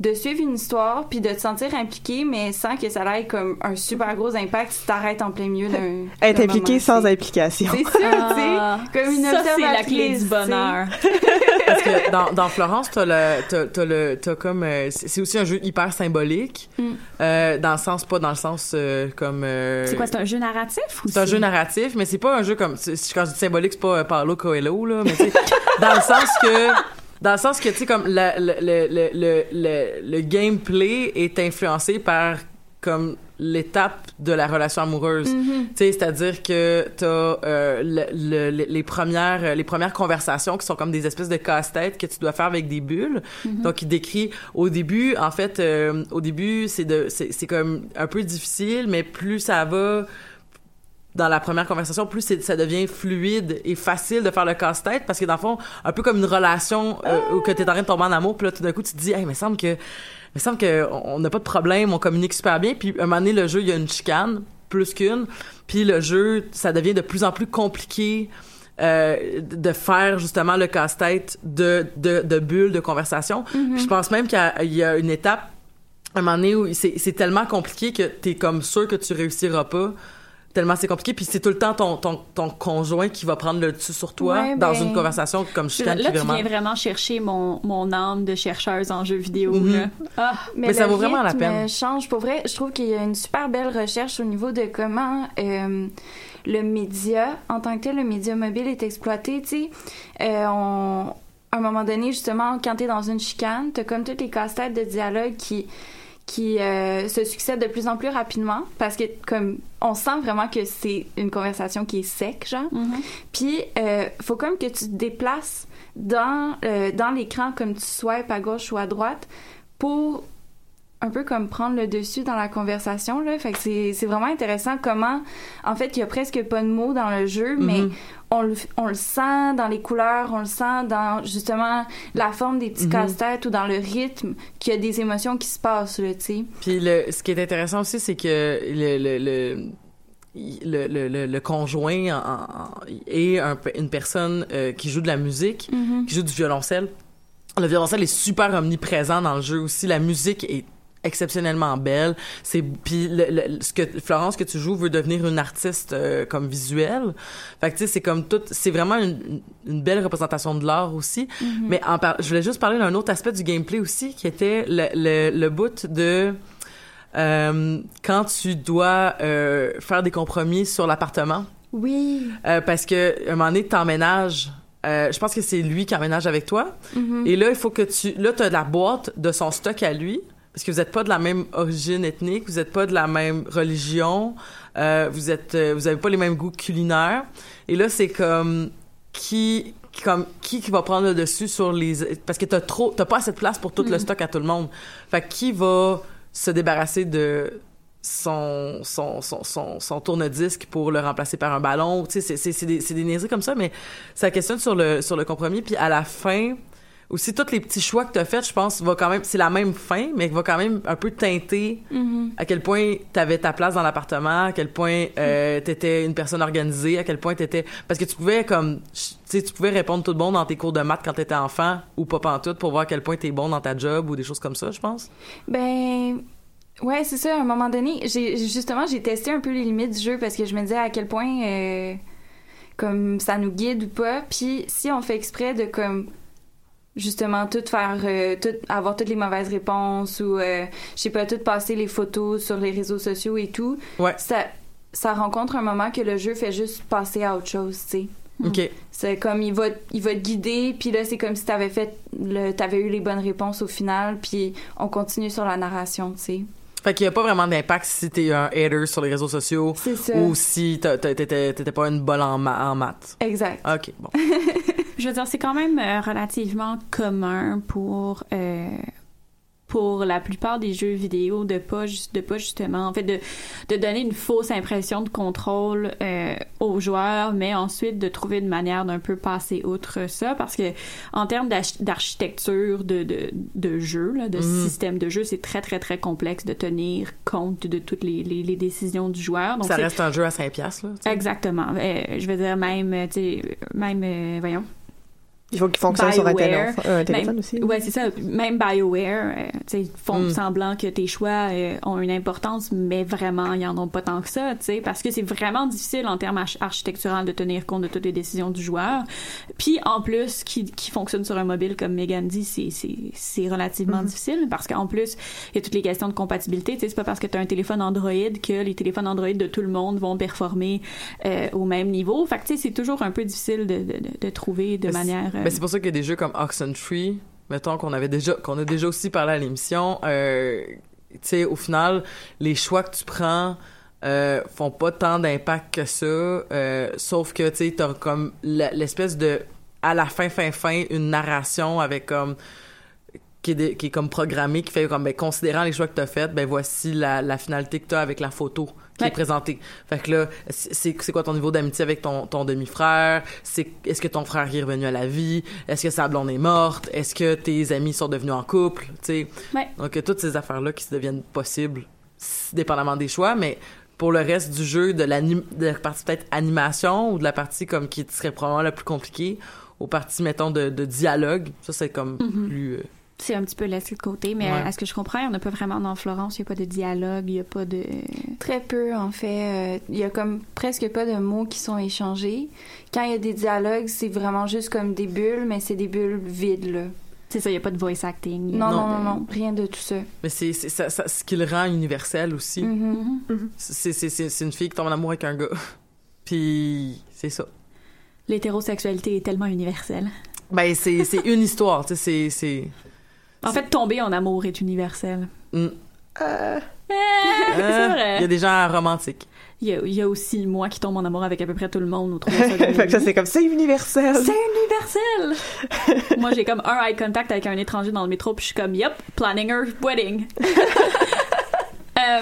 de suivre une histoire puis de te sentir impliqué mais sans que ça ait comme un super gros impact si t'arrêtes en plein milieu d'un Être impliqué moment, sans c'est- implication. c'est ça Ah, tu sais comme une ça, c'est la clé du bonheur. <laughs> Parce que dans, dans Florence, t'as le, t'as, t'as le, t'as comme, euh, c'est aussi un jeu hyper symbolique, Mm. euh, dans le sens, pas dans le sens euh, comme. euh, C'est quoi, c'est un jeu narratif ou C'est un jeu narratif, mais c'est pas un jeu comme. Quand je dis symbolique, c'est pas euh, Paulo Coelho, là, mais <laughs> dans le sens que. Dans le sens que, tu sais, comme la- le, le, le, le, le, le gameplay est influencé par, comme, l'étape de la relation amoureuse. Mhm. Tu sais, c'est-à-dire que t'as euh, le, le- le- les premières les premières conversations qui sont comme des espèces de casse-tête que tu dois faire avec des bulles. Donc il décrit au début en fait euh, au début c'est de c'est c'est comme un peu difficile mais plus ça va dans la première conversation, plus ça devient fluide et facile de faire le casse-tête parce que dans le fond, un peu comme une relation euh, où que t'es en train de tomber en amour, puis là tout d'un coup tu te dis, hey, mais semble que, me semble que on n'a pas de problème, on communique super bien, puis à un moment donné le jeu il y a une chicane plus qu'une, puis le jeu ça devient de plus en plus compliqué. euh, de faire justement le casse-tête de, de, de bulles de conversation. Puis Je pense même qu'il y a- il y a une étape un moment donné où c'est c'est tellement compliqué que t'es comme sûr que tu réussiras pas tellement c'est compliqué puis c'est tout le temps ton, ton, ton conjoint qui va prendre le dessus sur toi Ouais, dans ben, une conversation comme je Là, qui tu vraiment viens vraiment chercher mon, mon âme de chercheuse en jeux vidéo. Mhm. là. Ah, Mais ça vaut vraiment la peine. change. Pour vrai, je trouve qu'il y a une super belle recherche au niveau de comment euh, le média, en tant que tel, le média mobile est exploité. Tu sais, Euh, on- à un moment donné, justement, quand t'es dans une chicane, t'as comme toutes les casse-têtes de dialogue qui qui euh, se succèdent de plus en plus rapidement parce que comme on sent vraiment que c'est une conversation qui est sec genre mhm. puis, euh, faut comme que tu te déplaces dans, euh, dans l'écran comme tu swipes à gauche ou à droite pour un peu comme prendre le dessus dans la conversation. Là. Fait que c'est, c'est vraiment intéressant comment, en fait, il y a presque pas de mots dans le jeu, mais Mhm. on le, on le sent dans les couleurs, on le sent dans justement la forme des petits Mhm. casse-têtes ou dans le rythme qu'il y a des émotions qui se passent, là, tu sais. Puis le, ce qui est intéressant aussi, c'est que le, le, le, le, le, le- le conjoint en- un une personne euh, qui joue de la musique, qui joue du violoncelle. Le violoncelle est super omniprésent dans le jeu aussi. La musique est exceptionnellement belle. C'est puis ce que Florence que tu joues veut devenir une artiste euh, comme visuelle. Fait que tu sais c'est comme tout c'est vraiment une, une belle représentation de l'art aussi. Mais en par- je voulais juste parler d'un autre aspect du gameplay aussi qui était le le, le bout de euh, quand tu dois euh, faire des compromis sur l'appartement Oui. euh, parce que à un moment donné t'emménages je pense que c'est lui qui emménage avec toi Mhm. et là il faut que tu là tu as la boîte de son stock à lui parce que vous êtes pas de la même origine ethnique vous êtes pas de la même religion euh, vous êtes euh, vous avez pas les mêmes goûts culinaires. Et là c'est comme qui comme qui qui va prendre le dessus sur les parce que t'as trop t'as pas assez de place pour tout le stock à tout le monde. Fait que qui va se débarrasser de son son son son, son tourne-disque pour le remplacer par un ballon? Tu sais c'est c'est c'est des c'est des niaiseries comme ça mais ça questionne sur le sur le compromis. Puis à la fin aussi tous les petits choix que tu as faits je pense va quand même c'est la même fin mais va quand même un peu teinter Mhm. à quel point t'avais ta place dans l'appartement, à quel point euh, t'étais une personne organisée, à quel point t'étais parce que tu pouvais comme tu sais tu pouvais répondre tout bon dans tes cours de maths quand t'étais enfant ou pas pantoute pour voir à quel point t'es bon dans ta job ou des choses comme ça, je pense. Ben ouais, c'est ça. À un moment donné, j'ai justement j'ai testé un peu les limites du jeu parce que je me disais à quel point euh, comme ça nous guide ou pas. Puis si on fait exprès de comme justement tout faire euh, tout avoir toutes les mauvaises réponses ou euh, je sais pas tout passer les photos sur les réseaux sociaux et tout Ouais. ça ça rencontre un moment que le jeu fait juste passer à autre chose tu sais OK. c'est comme il va il va te guider puis là c'est comme si t'avais fait le t'avais eu les bonnes réponses au final puis on continue sur la narration tu sais Fait qu'il y a pas vraiment d'impact si t'es un hater sur les réseaux sociaux ou si t'étais pas une bonne en, ma- en maths. exact OK, bon. <laughs> Je veux dire, c'est quand même euh, relativement commun pour euh, pour la plupart des jeux vidéo de pas de pas justement en fait de de donner une fausse impression de contrôle euh, aux joueurs mais ensuite de trouver une manière d'un peu passer outre ça parce que en termes d'arch- d'architecture de, de de jeu là, de Mhm. système de jeu c'est très très très complexe de tenir compte de toutes les les, les décisions du joueur donc ça reste un jeu à 5 piastres là. exactement Euh, je veux dire même euh, même euh, voyons Il faut qu'il fonctionne sur un, téléphone- un téléphone même- aussi. Ouais, c'est ça. Même BioWare, euh, tu sais, font Mm. semblant que tes choix euh, ont une importance, mais vraiment, ils en ont pas tant que ça, tu sais, parce que c'est vraiment difficile en termes arch- architectural de tenir compte de toutes les décisions du joueur. Puis, en plus, qui, qui fonctionne sur un mobile, comme Megan dit, c'est, c'est, c'est relativement difficile, parce qu'en plus, il y a toutes les questions de compatibilité, tu sais, c'est pas parce que tu as un téléphone Android que les téléphones Android de tout le monde vont performer euh, au même niveau. Fait que, tu sais, c'est toujours un peu difficile de, de, de- de trouver de manière... euh, Mais c'est pour ça qu'il y a des jeux comme Oxenfree, mettons qu'on avait déjà qu'on a déjà aussi parlé à l'émission, euh, tu sais au final les choix que tu prends euh, font pas tant d'impact que ça, euh, sauf que tu t'as comme l'espèce de à la fin fin fin une narration avec comme qui est, qui est comme programmée qui fait comme ben, considérant les choix que tu as faits ben voici la, la finalité que tu as avec la photo qui Ouais. est présentée fait que là c'est quoi ton niveau d'amitié avec ton, ton demi-frère? C'est est-ce que ton frère est revenu à la vie? Est-ce que sa blonde est morte? Est-ce que tes amis sont devenus en couple? Tu sais? Ouais. donc euh, toutes ces affaires là qui se deviennent possibles dépendamment des choix mais pour le reste du jeu de, de la partie peut-être animation ou de la partie comme qui serait probablement la plus compliquée aux parties mettons de, de dialogue ça c'est comme Mhm. plus euh, c'est un petit peu laissé de côté, mais Ouais. à ce que je comprends, on n'a pas vraiment dans Florence, il n'y a pas de dialogue, il n'y a pas de... Très peu, en fait. Euh, Il y a comme presque pas de mots qui sont échangés. Quand il y a des dialogues, c'est vraiment juste comme des bulles, mais c'est des bulles vides, là. C'est ça, il n'y a pas de voice acting. il a Non, non, de- non, non, rien de tout ça. Mais c'est c'est ça, ça- ce qui le rend universel aussi. Mhm. C'est c'est- c'est- c'est une fille qui tombe en amour avec un gars. <laughs> Puis c'est ça. L'hétérosexualité est tellement universelle. Ben, c'est c'est une histoire, tu sais, c'est- c'est... En fait, tomber en amour est universel. Mm. Euh, Euh, <laughs> c'est vrai. Il y a des gens romantiques. Il y, a, il y a aussi moi qui tombe en amour avec à peu près tout le monde <laughs> au fait que ça, c'est comme c'est universel. C'est universel! <laughs> moi, j'ai comme un eye contact avec un étranger dans le métro, puis je suis comme, yep, planning her wedding. Euh,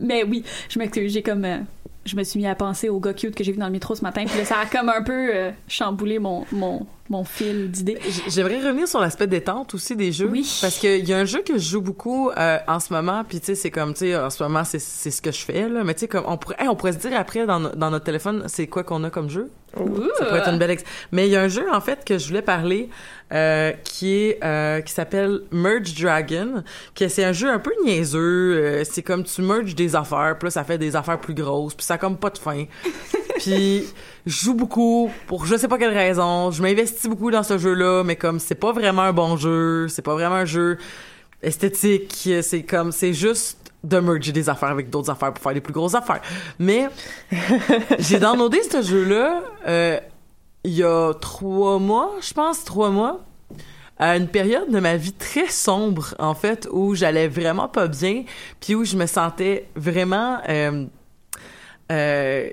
mais oui, je m'excuse, j'ai comme. euh, je me suis mis à penser au gars cute que j'ai vu dans le métro ce matin, puis là, ça a comme un peu euh, chamboulé mon, mon, mon fil d'idées. J- J'aimerais revenir sur l'aspect détente aussi des jeux. Oui. Parce qu'il y a un jeu que je joue beaucoup euh, en ce moment, puis tu sais, c'est comme, tu sais, en ce moment, c'est ce que je fais, là. Mais tu sais, comme, on pourrait, hey, on pourrait se dire après dans, dans notre téléphone, c'est quoi qu'on a comme jeu? Ça pourrait être une belle ex... Mais il y a un jeu, en fait, que je voulais parler, euh, qui est, euh, qui s'appelle Merge Dragon, que c'est un jeu un peu niaiseux. euh, c'est comme tu merges des affaires, puis là, ça fait des affaires plus grosses, puis ça a comme pas de fin. <laughs> Puis je joue beaucoup pour je sais pas quelle raison. Je m'investis beaucoup dans ce jeu-là, mais comme c'est pas vraiment un bon jeu, c'est pas vraiment un jeu esthétique, c'est comme c'est juste de merger des affaires avec d'autres affaires pour faire des plus grosses affaires. Mais <laughs> j'ai downloadé ce jeu-là euh, il y a trois mois, je pense, trois mois, à une période de ma vie très sombre, en fait, où j'allais vraiment pas bien, puis où je me sentais vraiment euh, euh,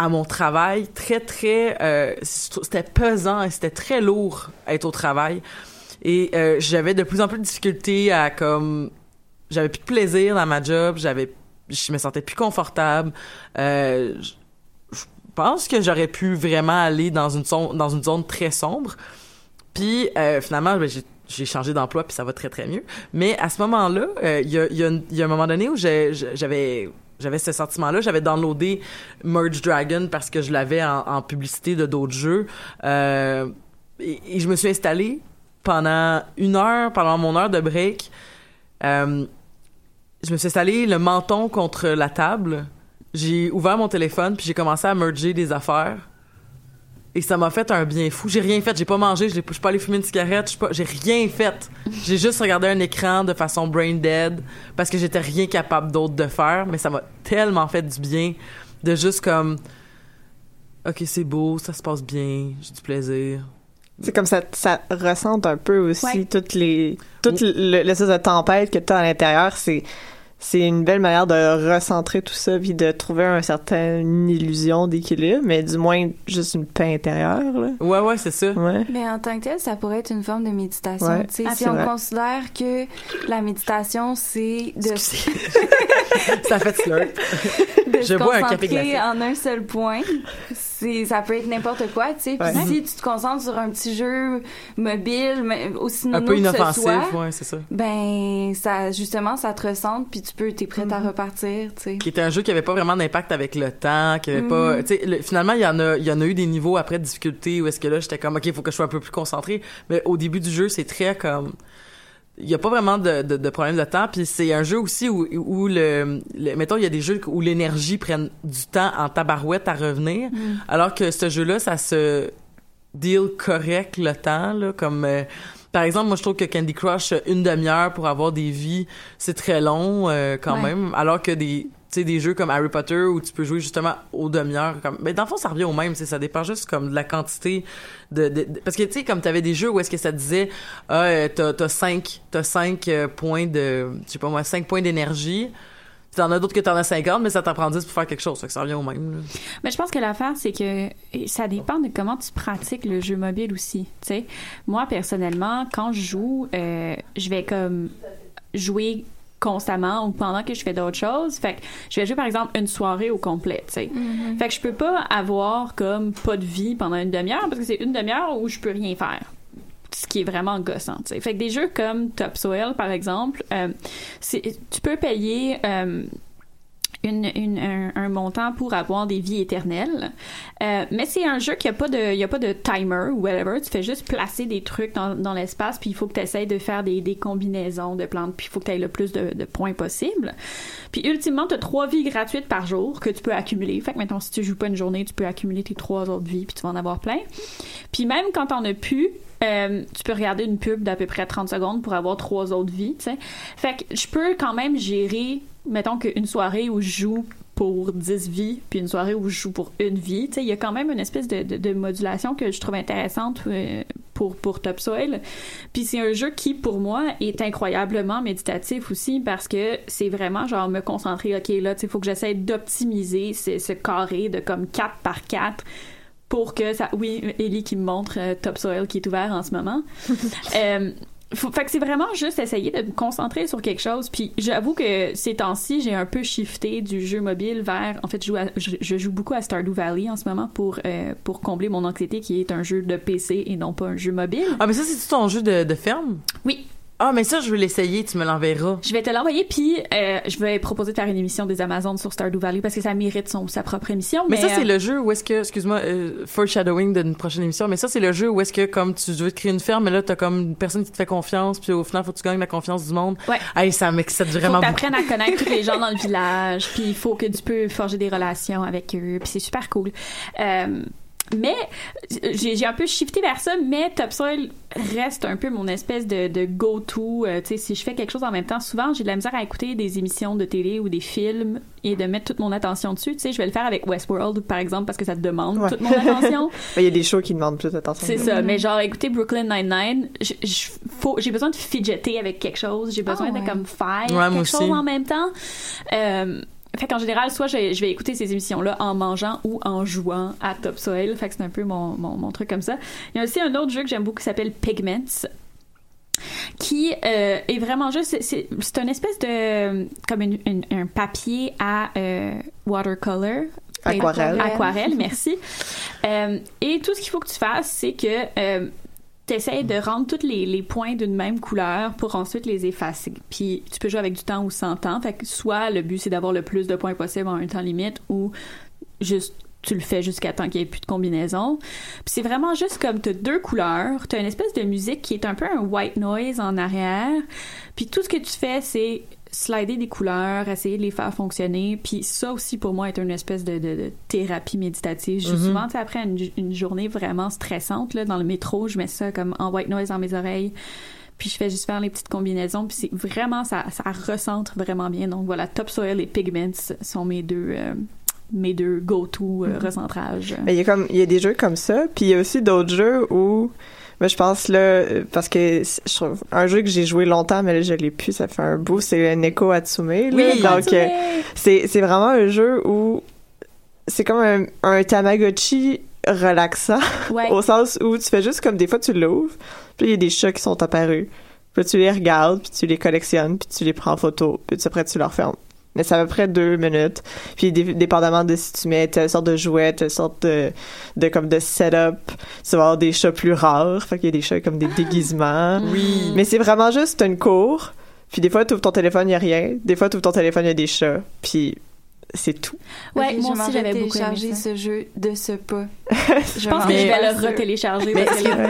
à mon travail très, très... euh, c'était pesant et c'était très lourd être au travail. Et euh, j'avais de plus en plus de difficultés à, comme... J'avais plus de plaisir dans ma job, j'avais... Je me sentais plus confortable. Euh, je- pense que j'aurais pu vraiment aller dans une zone, dans une zone très sombre. Puis finalement, ben, j'ai changé d'emploi puis ça va très très mieux. Mais à ce moment-là, il y, a, un moment donné où j'avais j'avais ce sentiment-là, j'avais downloadé Merge Dragon parce que je l'avais en, publicité de d'autres jeux. Euh, et, je me suis installé pendant une heure, pendant mon heure de break. Euh, je me suis installé le menton contre la table. J'ai ouvert mon téléphone puis j'ai commencé à merger des affaires. Et ça m'a fait un bien fou. J'ai rien fait. J'ai pas mangé. Je suis pas allé fumer une cigarette. J'ai rien fait. J'ai juste regardé un écran de façon brain dead parce que j'étais rien capable d'autre de faire. Mais ça m'a tellement fait du bien de juste comme. Ok, c'est beau, ça se passe bien, j'ai du plaisir. C'est comme ça, ça ressente un peu aussi Ouais. toutes les, toute le- l'espèce de tempête que tu as à l'intérieur. C'est, c'est une belle manière de recentrer tout ça puis de trouver un certain une illusion d'équilibre, mais du moins juste une paix intérieure. Là. Ouais, ouais, c'est ça. Ouais. Mais en tant que tel, ça pourrait être une forme de méditation. Ouais. Tu sais, Ah, on vrai. considère que la méditation, c'est de, <laughs> ça fait slurp. de Je se bois un café glacé. en un seul point, ça peut être n'importe quoi, tu sais. Puis Ouais. si tu te concentres sur un petit jeu mobile, mais aussi Un peu ce inoffensif, soit, ouais, c'est ça. ben ça justement ça te ressente puis tu peux t'es prête Mm-hmm. à repartir, tu sais. Qui était un jeu qui avait pas vraiment d'impact avec le temps, qui avait pas, Mhm. tu sais, le- finalement il y en a, il y en a eu des niveaux après de difficulté où est-ce que là j'étais comme ok, il faut que je sois un peu plus concentré. Mais au début du jeu c'est très comme il y a pas vraiment de, de, de problème de temps puis c'est un jeu aussi où, où le, le mettons il y a des jeux où l'énergie prenne du temps en tabarouette à revenir. Alors que ce jeu là ça se deal correct le temps là comme euh, par exemple moi je trouve que Candy Crush une demi-heure pour avoir des vies c'est très long euh, quand Ouais. même. Alors que des sais des jeux comme Harry Potter où tu peux jouer justement aux demi-heures comme mais dans le fond ça revient au même ça dépend juste comme de la quantité de, parce que tu sais comme t'avais des jeux où est-ce que ça disait ah euh, t'as t'as cinq t'as cinq euh, points de je sais pas moi cinq points d'énergie T'en as d'autres que t'en as 50, mais ça t'en prend 10 pour faire quelque chose. Fait que ça revient au même. Mais je pense que l'affaire, c'est que ça dépend de comment tu pratiques le jeu mobile aussi. Moi personnellement, quand je joue, euh, je vais comme jouer constamment ou pendant que je fais d'autres choses. Fait que je vais jouer par exemple une soirée au complet, tu sais. Fait que je peux pas avoir comme pas de vie pendant une demi-heure parce que c'est une demi-heure où je peux rien faire. Ce qui est vraiment gossant, tu sais. Fait que des jeux comme Topsoil, par exemple, euh, tu peux payer euh, un, un montant pour avoir des vies éternelles. Euh, mais c'est un jeu qui a pas de, y a pas de timer ou whatever. Tu fais juste placer des trucs dans, dans l'espace, puis il faut que tu essayes de faire des, des combinaisons de plantes, puis il faut que tu aies le plus de, de points possible. Puis ultimement, tu as trois vies gratuites par jour que tu peux accumuler. Fait que maintenant, si tu joues pas une journée, tu peux accumuler tes trois autres vies, puis tu vas en avoir plein. Puis même quand t'en as plus, euh, tu peux regarder une pub d'à peu près 30 secondes pour avoir trois autres vies, tu sais. Fait que je peux quand même gérer, mettons qu'une soirée où je joue pour 10 vies, puis une soirée où je joue pour une vie. Tu sais, il y a quand même une espèce de, de, de modulation que je trouve intéressante euh, pour, pour Topsoil. Puis c'est un jeu qui, pour moi, est incroyablement méditatif aussi parce que c'est vraiment genre me concentrer, OK, là, tu sais, faut que j'essaie d'optimiser ce, ce carré de comme 4 par 4 pour que ça... Oui, Ellie qui me montre euh, Topsoil qui est ouvert en ce moment. <laughs> Euh, faut- fait que c'est vraiment juste essayer de me concentrer sur quelque chose. Puis j'avoue que ces temps-ci, j'ai un peu shifté du jeu mobile vers. En fait, je joue, à- je, je joue beaucoup à Stardew Valley en ce moment pour euh, pour combler mon anxiété, qui est un jeu de PC et non pas un jeu mobile. Ah, mais ça, c'est ton jeu de, de ferme? Oui. Ah, mais ça, je veux l'essayer, tu me l'enverras. Je vais te l'envoyer, puis euh, je vais proposer de faire une émission des Amazones sur Stardew Valley parce que ça mérite son, sa propre émission. Mais, ça, c'est euh, le jeu où est-ce que, excuse-moi, euh, foreshadowing d'une prochaine émission, mais ça, c'est le jeu où est-ce que, comme tu veux te créer une ferme, mais là, t'as comme une personne qui te fait confiance, puis au final, faut que tu gagnes la confiance du monde. Ouais. Hey, ça m'excite faut vraiment que beaucoup. t'apprennes à connaître tous les <laughs> gens dans le village, puis il faut que tu peux forger des relations avec eux, puis c'est super cool. Euh, mais j'ai un peu shifté vers ça, mais Topsoil reste un peu mon espèce de, de go-to. Euh, tu sais, si je fais quelque chose en même temps, souvent j'ai de la misère à écouter des émissions de télé ou des films et de mettre toute mon attention dessus. Tu sais, je vais le faire avec Westworld, par exemple, parce que ça te demande Ouais. toute mon attention. <laughs> Il y a des shows qui demandent plus d'attention. C'est ça, mais genre écouter Brooklyn Nine-Nine, j'ai besoin de fidgeter avec quelque chose, j'ai besoin Ah ouais. de comme faire Ouais, quelque aussi. chose en même temps. Euh, fait qu'en général, soit je, je vais écouter ces émissions-là en mangeant ou en jouant à Topsoil. Fait que c'est un peu mon, mon, mon truc comme ça. Il y a aussi un autre jeu que j'aime beaucoup qui s'appelle Pigments qui euh, est vraiment juste c'est- une espèce de comme une- une- un papier à euh, watercolor Aquarelle. aquarelle merci Euh, et tout ce qu'il faut que tu fasses c'est que tu essaies de rendre tous les, points d'une même couleur pour ensuite les effacer. Puis tu peux jouer avec du temps ou sans temps. Fait que soit le but c'est d'avoir le plus de points possible en un temps limite ou juste tu le fais jusqu'à temps qu'il n'y ait plus de combinaison. Puis c'est vraiment juste comme tu as deux couleurs, tu as une espèce de musique qui est un peu un white noise en arrière. Puis tout ce que tu fais c'est slider des couleurs, essayer de les faire fonctionner. Puis ça aussi pour moi est une espèce de, de- de thérapie méditative. Je joue Mhm. souvent tu sais, après une, une journée vraiment stressante là, dans le métro, je mets ça comme en white noise dans mes oreilles. Puis je fais juste faire les petites combinaisons. Puis c'est vraiment, ça, ça recentre vraiment bien. Donc voilà, Topsoil et Pigments sont mes deux, euh, mes deux go-to euh, recentrages. Mais il y a comme il y a des jeux comme ça, puis il y a aussi d'autres jeux où moi je pense là parce que je trouve un jeu que j'ai joué longtemps mais là je l'ai plus ça fait un bout c'est Neko Atsume là. Oui, donc euh, c'est c'est vraiment un jeu où c'est comme un, un Tamagotchi relaxant <laughs> Ouais. au sens où tu fais juste comme des fois tu l'ouvres puis il y a des chats qui sont apparus puis tu les regardes puis tu les collectionnes puis tu les prends en photo puis après tu les refermes mais c'est à peu près deux minutes. Puis dé- dépendamment de si tu mets telle sorte de jouet telle sorte de, de comme de setup tu vas avoir des chats plus rares. Fait qu'il y a des chats comme des déguisements. Oui. mais c'est vraiment juste une cour. Puis des fois tu ouvres ton téléphone il y a rien. Des fois tu ouvres ton téléphone il y a des chats. Puis c'est tout Ouais, moi aussi, vais j'avais beaucoup aimé ça. ce jeu de ce pas. <laughs> Je pense que je vais le retélécharger.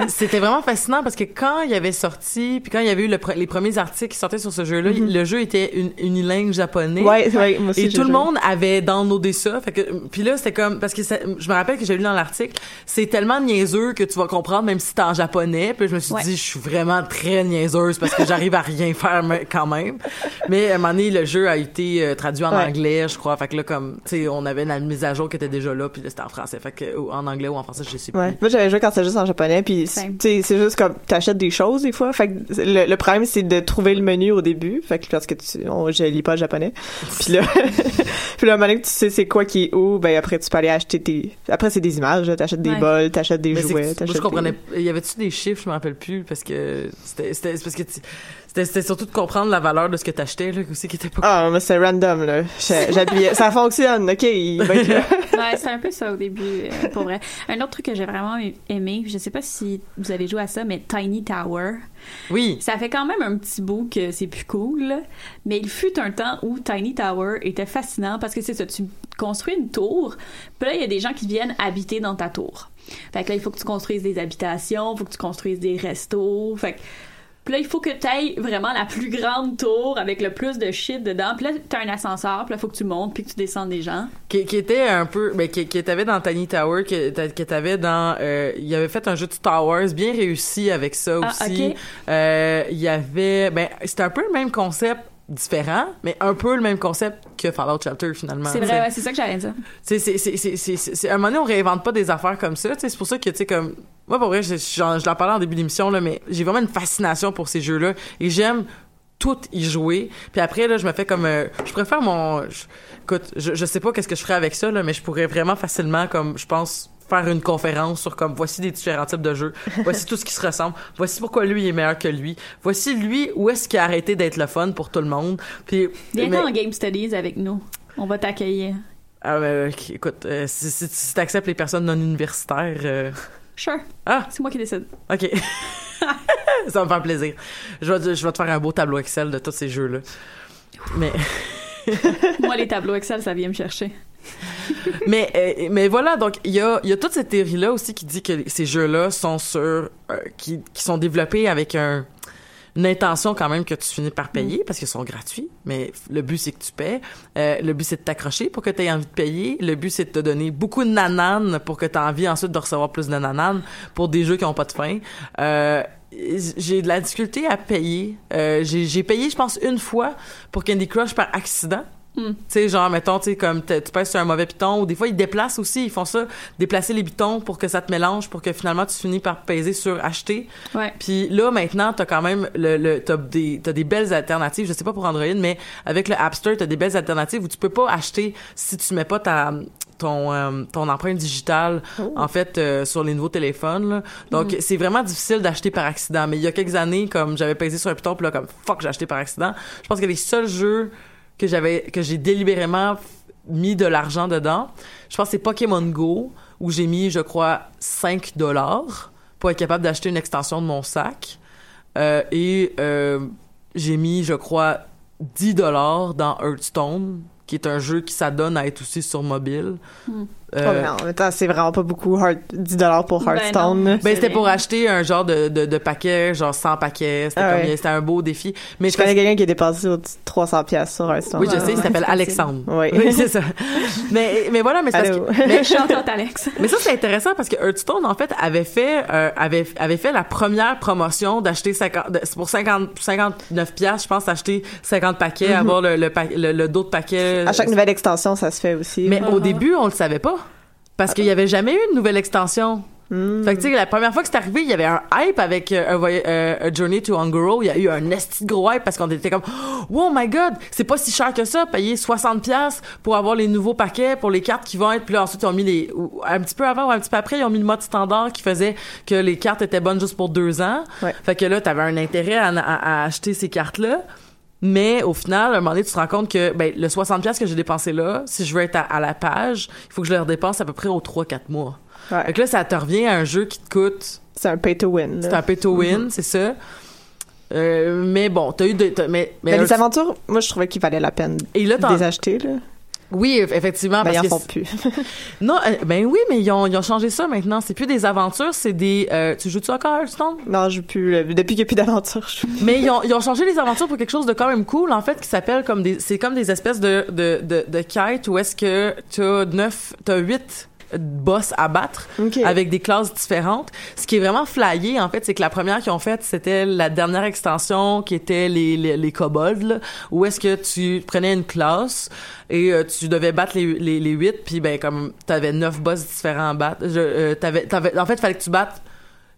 C'était vraiment fascinant parce que quand il avait sorti, puis quand il y avait eu le les premiers articles qui sortaient sur ce jeu-là, le jeu était une, unilingue japonais. Mhm. ouais ouais moi aussi Et tout le joué. monde avait downloadé ça. Fait que, puis là, c'était comme, parce que ça- je me rappelle que j'ai lu dans l'article, c'est tellement niaiseux que tu vas comprendre même si t'es en japonais. Puis je me suis Ouais. dit, je suis vraiment très niaiseuse parce que j'arrive à rien faire quand même. Mais à un moment donné, le jeu a été euh, traduit en Ouais. anglais, je crois. Fait que là, comme, tu sais, on avait la mise à jour qui était déjà là, puis là, c'était en français. Fait que, ou en anglais ou en français, je sais plus. Ouais. Moi, j'avais joué quand c'était juste en japonais, puis tu sais, c'est juste comme t'achètes des choses des fois. Fait que le, le problème c'est de trouver le menu au début, fait que parce que tu, on, je lis pas le japonais. <laughs> Puis là, <laughs> puis là, à un moment donné que tu sais c'est quoi qui est où, ben après tu peux aller acheter tes. Après c'est des images, là, t'achètes des Ouais. bols, t'achètes des Mais que jouets, tu- moi, t'achètes. je comprenais. des- Y avait-tu des chiffres? Je me rappelle plus parce que c'était, c'était c'est parce que tu- C'était c'était surtout de comprendre la valeur de ce que t'achetais, là, aussi, qui était pas... Ah, mais c'est random, là. J'ai- J'habillais. Ça fonctionne, OK? Il va être là. <laughs> ouais, c'est un peu ça au début, euh, pour vrai. Un autre truc que j'ai vraiment aimé, je sais pas si vous avez joué à ça, mais Tiny Tower. Oui. Ça fait quand même un petit bout que c'est plus cool, là. mais il fut un temps où Tiny Tower était fascinant parce que c'est ça, tu construis une tour, puis là, il y a des gens qui viennent habiter dans ta tour. Fait que là, il faut que tu construises des habitations, il faut que tu construises des restos, fait que puis là, il faut que tu ailles vraiment la plus grande tour avec le plus de shit dedans. Puis là, t'as un ascenseur, puis là, il faut que tu montes, puis que tu descends des gens. qui, qui était un peu ben, qui, qui t'avait dans Tiny Tower que t'a- que t'avais dans euh, il avait fait un jeu de Star Wars bien réussi avec ça Ah, aussi. Euh, il y avait ben c'était un peu le même concept différent mais un peu le même concept que Fallout Shelter finalement C'est vrai, ouais, c'est ça que j'allais dire. Tu sais, c'est c'est c'est c'est c'est c'est- à un moment donné on réinvente pas des affaires comme ça tu sais c'est pour ça que tu sais comme moi pour vrai je je l'en parlais en début d'émission là mais j'ai vraiment une fascination pour ces jeux là et j'aime tout y jouer puis après là je me fais comme euh, je préfère mon je- écoute je, je sais pas qu'est-ce que je ferais avec ça là mais je pourrais vraiment facilement comme je pense faire une conférence sur comme voici des différents types de jeux voici tout ce qui se ressemble voici pourquoi lui est meilleur que lui voici lui où est-ce qu'il a arrêté d'être le fun pour tout le monde puis Viens mais- en Game Studies avec nous. On va t'accueillir. ah, ben, ok, écoute, euh, si, si, si t'acceptes les personnes non universitaires. euh, Sure. Ah! C'est moi qui décide. Ok. <laughs> ça me faire plaisir. Je vais, je vais te faire un beau tableau Excel de tous ces jeux-là. Mais, <laughs> moi, les tableaux Excel, ça vient me chercher. <laughs> mais, euh, mais voilà, donc il y a, y a toute cette théorie-là aussi qui dit que ces jeux-là sont sur. euh, qui, qui sont développés avec un, une intention quand même que tu finis par payer parce qu'ils sont gratuits, mais le but c'est que tu paies. Euh, le but c'est de t'accrocher pour que tu aies envie de payer. Le but c'est de te donner beaucoup de nananes pour que tu aies envie ensuite de recevoir plus de nananes pour des jeux qui ont pas de fin. Euh, j'ai de la difficulté à payer. Euh, j'ai j'ai payé, je pense, une fois pour Candy Crush par accident. Hmm. Tu sais, genre, mettons, tu sais, comme tu pèses sur un mauvais piton, ou des fois, ils déplacent aussi, ils font ça, déplacer les pitons pour que ça te mélange, pour que finalement, tu finis par peser sur acheter. Ouais. Puis là, maintenant, t'as quand même le, le t'as des, t'as des belles alternatives. Je sais pas pour Android, mais avec le App Store, t'as des belles alternatives où tu peux pas acheter si tu mets pas ta, ton, euh, ton empreinte digitale, en fait, euh, sur les nouveaux téléphones, là. Donc, c'est vraiment difficile d'acheter par accident. Mais il y a quelques années, comme j'avais pesé sur un piton, puis là, comme fuck, j'ai acheté par accident. Je pense que les seuls jeux que j'avais, que j'ai délibérément mis de l'argent dedans, je pense que c'est Pokémon Go, où j'ai mis, je crois, 5 dollars pour être capable d'acheter une extension de mon sac. Euh, et euh, j'ai mis, je crois, 10 dollars dans Hearthstone, qui est un jeu qui s'adonne à être aussi sur mobile. Hmm. Euh, Oh, mais en même temps, c'est vraiment pas beaucoup. Heart- 10 pour Ben Hearthstone. Ben, c'était pour acheter un genre de, de, de paquet, genre 100 paquets. C'était Ah ouais. c'était un beau défi. Mais je connais quelqu'un qui est dépassé au 300 pièces sur Hearthstone. Oui, je sais, il ouais, s'appelle Alexandre. Oui. Oui, c'est ça. Mais, mais voilà, mais c'est parce que, mais, <laughs> Alex. mais ça, c'est intéressant parce que Hearthstone, en fait, avait fait, euh, avait, avait fait la première promotion d'acheter 50, de- c'est pour 50, 59 piastres, je pense, acheter 50 paquets, avoir le, le, le, le dos de paquet. Mhm. À chaque nouvelle extension, ça se fait aussi. Mais au Uh-huh. début, on le savait pas. Parce qu'il y avait jamais eu une nouvelle extension. Hmm. Fait que, tu sais, la première fois que c'est arrivé, il y avait un hype avec euh, un, voy- euh, un Journey to Hungaro. Il y a eu un esti de gros hype parce qu'on était comme, <gasps> oh my god, c'est pas si cher que ça, payer 60$ piastres pour avoir les nouveaux paquets, pour les cartes qui vont être. Puis là, ensuite, ils ont mis les. Un petit peu avant ou un petit peu après, ils ont mis le mode standard qui faisait que les cartes étaient bonnes juste pour deux ans. Ouais. Fait que là, t'avais un intérêt à, à- à acheter ces cartes-là. Mais au final, à un moment donné, tu te rends compte que ben, le 60$ piastres que j'ai dépensé là, si je veux être à, à la page, il faut que je le redépense à peu près aux 3-4 mois. Ouais. Que là, ça te revient à un jeu qui te coûte. C'est un pay to win. C'est un pay to win, Mm-hmm. c'est ça. Euh, mais bon, t'as eu de. t'as- mais, mais Mais les aventures, moi, je trouvais qu'il valait la peine de les acheter. Là. Oui, eff- effectivement. Ben, ils parce en que font plus. <laughs> Non, euh, ben oui, mais ils ont, ils ont changé ça maintenant. C'est plus des aventures, c'est des. euh, tu joues-tu encore à Hearthstone? non, je joue plus. là. Depuis qu'il n'y a plus d'aventure, je joue plus. Mais ils ont, ils ont changé les aventures pour quelque chose de quand même cool, en fait, qui s'appelle comme des. C'est comme des espèces de, de, de, de quêtes où est-ce que t'as neuf. T'as huit boss à battre avec des classes différentes. Ce qui est vraiment flyé, en fait, c'est que la première qu'ils ont faite, c'était la dernière extension qui était les, les, les kobolds, là, où est-ce que tu prenais une classe et euh, tu devais battre les, les, puis ben, comme t'avais neuf boss différents à battre, je, euh, t'avais, t'avais, en fait, fallait que tu battes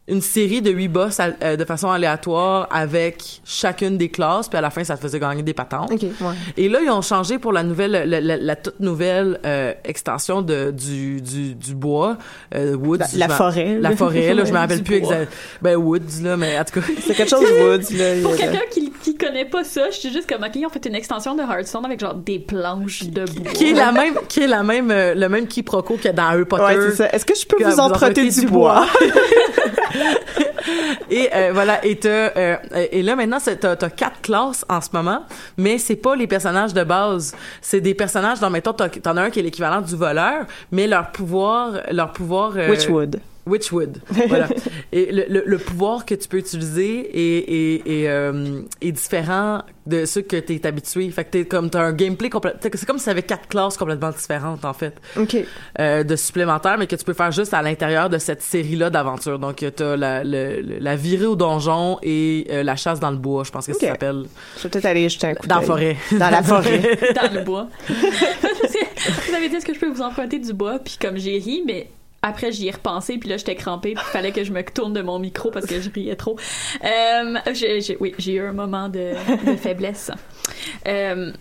une série de huit boss à- euh, de façon aléatoire avec chacune des classes, puis à la fin, ça te faisait gagner des patentes. Ok, ouais. Et là, ils ont changé pour la nouvelle, la, la- la toute nouvelle euh, extension de, du, du, du bois, euh, Woods. La- forêt, La forêt, là, je me <laughs> rappelle du plus bois. exact. Ben, Woods, là, mais en tout cas. C'est quelque chose Woods, là. Pour quelqu'un qui, qui connaît pas ça, je suis juste comme, ok, ils ont fait une extension de Hearthstone avec genre des planches de bois. qui est la même, qui est la même, euh, le même quiproquo qu'il y a dans Harry Potter. Ouais, c'est ça. Est-ce que je peux Que vous emprunter du bois? <laughs> <laughs> et euh, voilà et euh, et là maintenant t'as t'as quatre classes en ce moment mais c'est pas les personnages de base c'est des personnages dans mettons t'en as un qui est l'équivalent du voleur mais leur pouvoir leur pouvoir euh, Witchwood. Witchwood, <laughs> voilà. Et le, le, le pouvoir que tu peux utiliser est, est, est, euh, est différent de ceux que t'es habitué. Fait que t'es comme, t'as un gameplay complètement, c'est comme si t'avais quatre classes complètement différentes, en fait. OK. Euh, de supplémentaires, mais que tu peux faire juste à l'intérieur de cette série-là d'aventures. Donc, t'as la, la virée au donjon et euh, la chasse dans le bois, je pense que Ok. ça s'appelle. Je vais peut-être aller jeter un coup Dans la forêt. Dans la forêt. <laughs> dans le bois. <laughs> vous avez dit est-ce que je peux vous emprunter du bois? Puis comme j'ai ri mais après j'y ai repensé puis là j'étais crampée puis il fallait que je me tourne de mon micro parce que je riais trop. Euh, j'ai- j'ai- oui, j'ai eu un moment de, de faiblesse. Euh,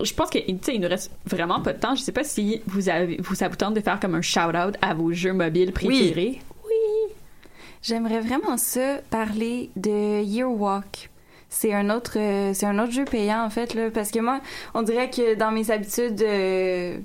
je pense que tu sais il nous reste vraiment pas de temps. Je sais pas si vous avez vous ça vous tente de faire comme un shout out à vos jeux mobiles préférés. J'aimerais vraiment ça parler de Year Walk. C'est un autre euh, c'est un autre jeu payant en fait là parce que moi on dirait que dans mes habitudes euh,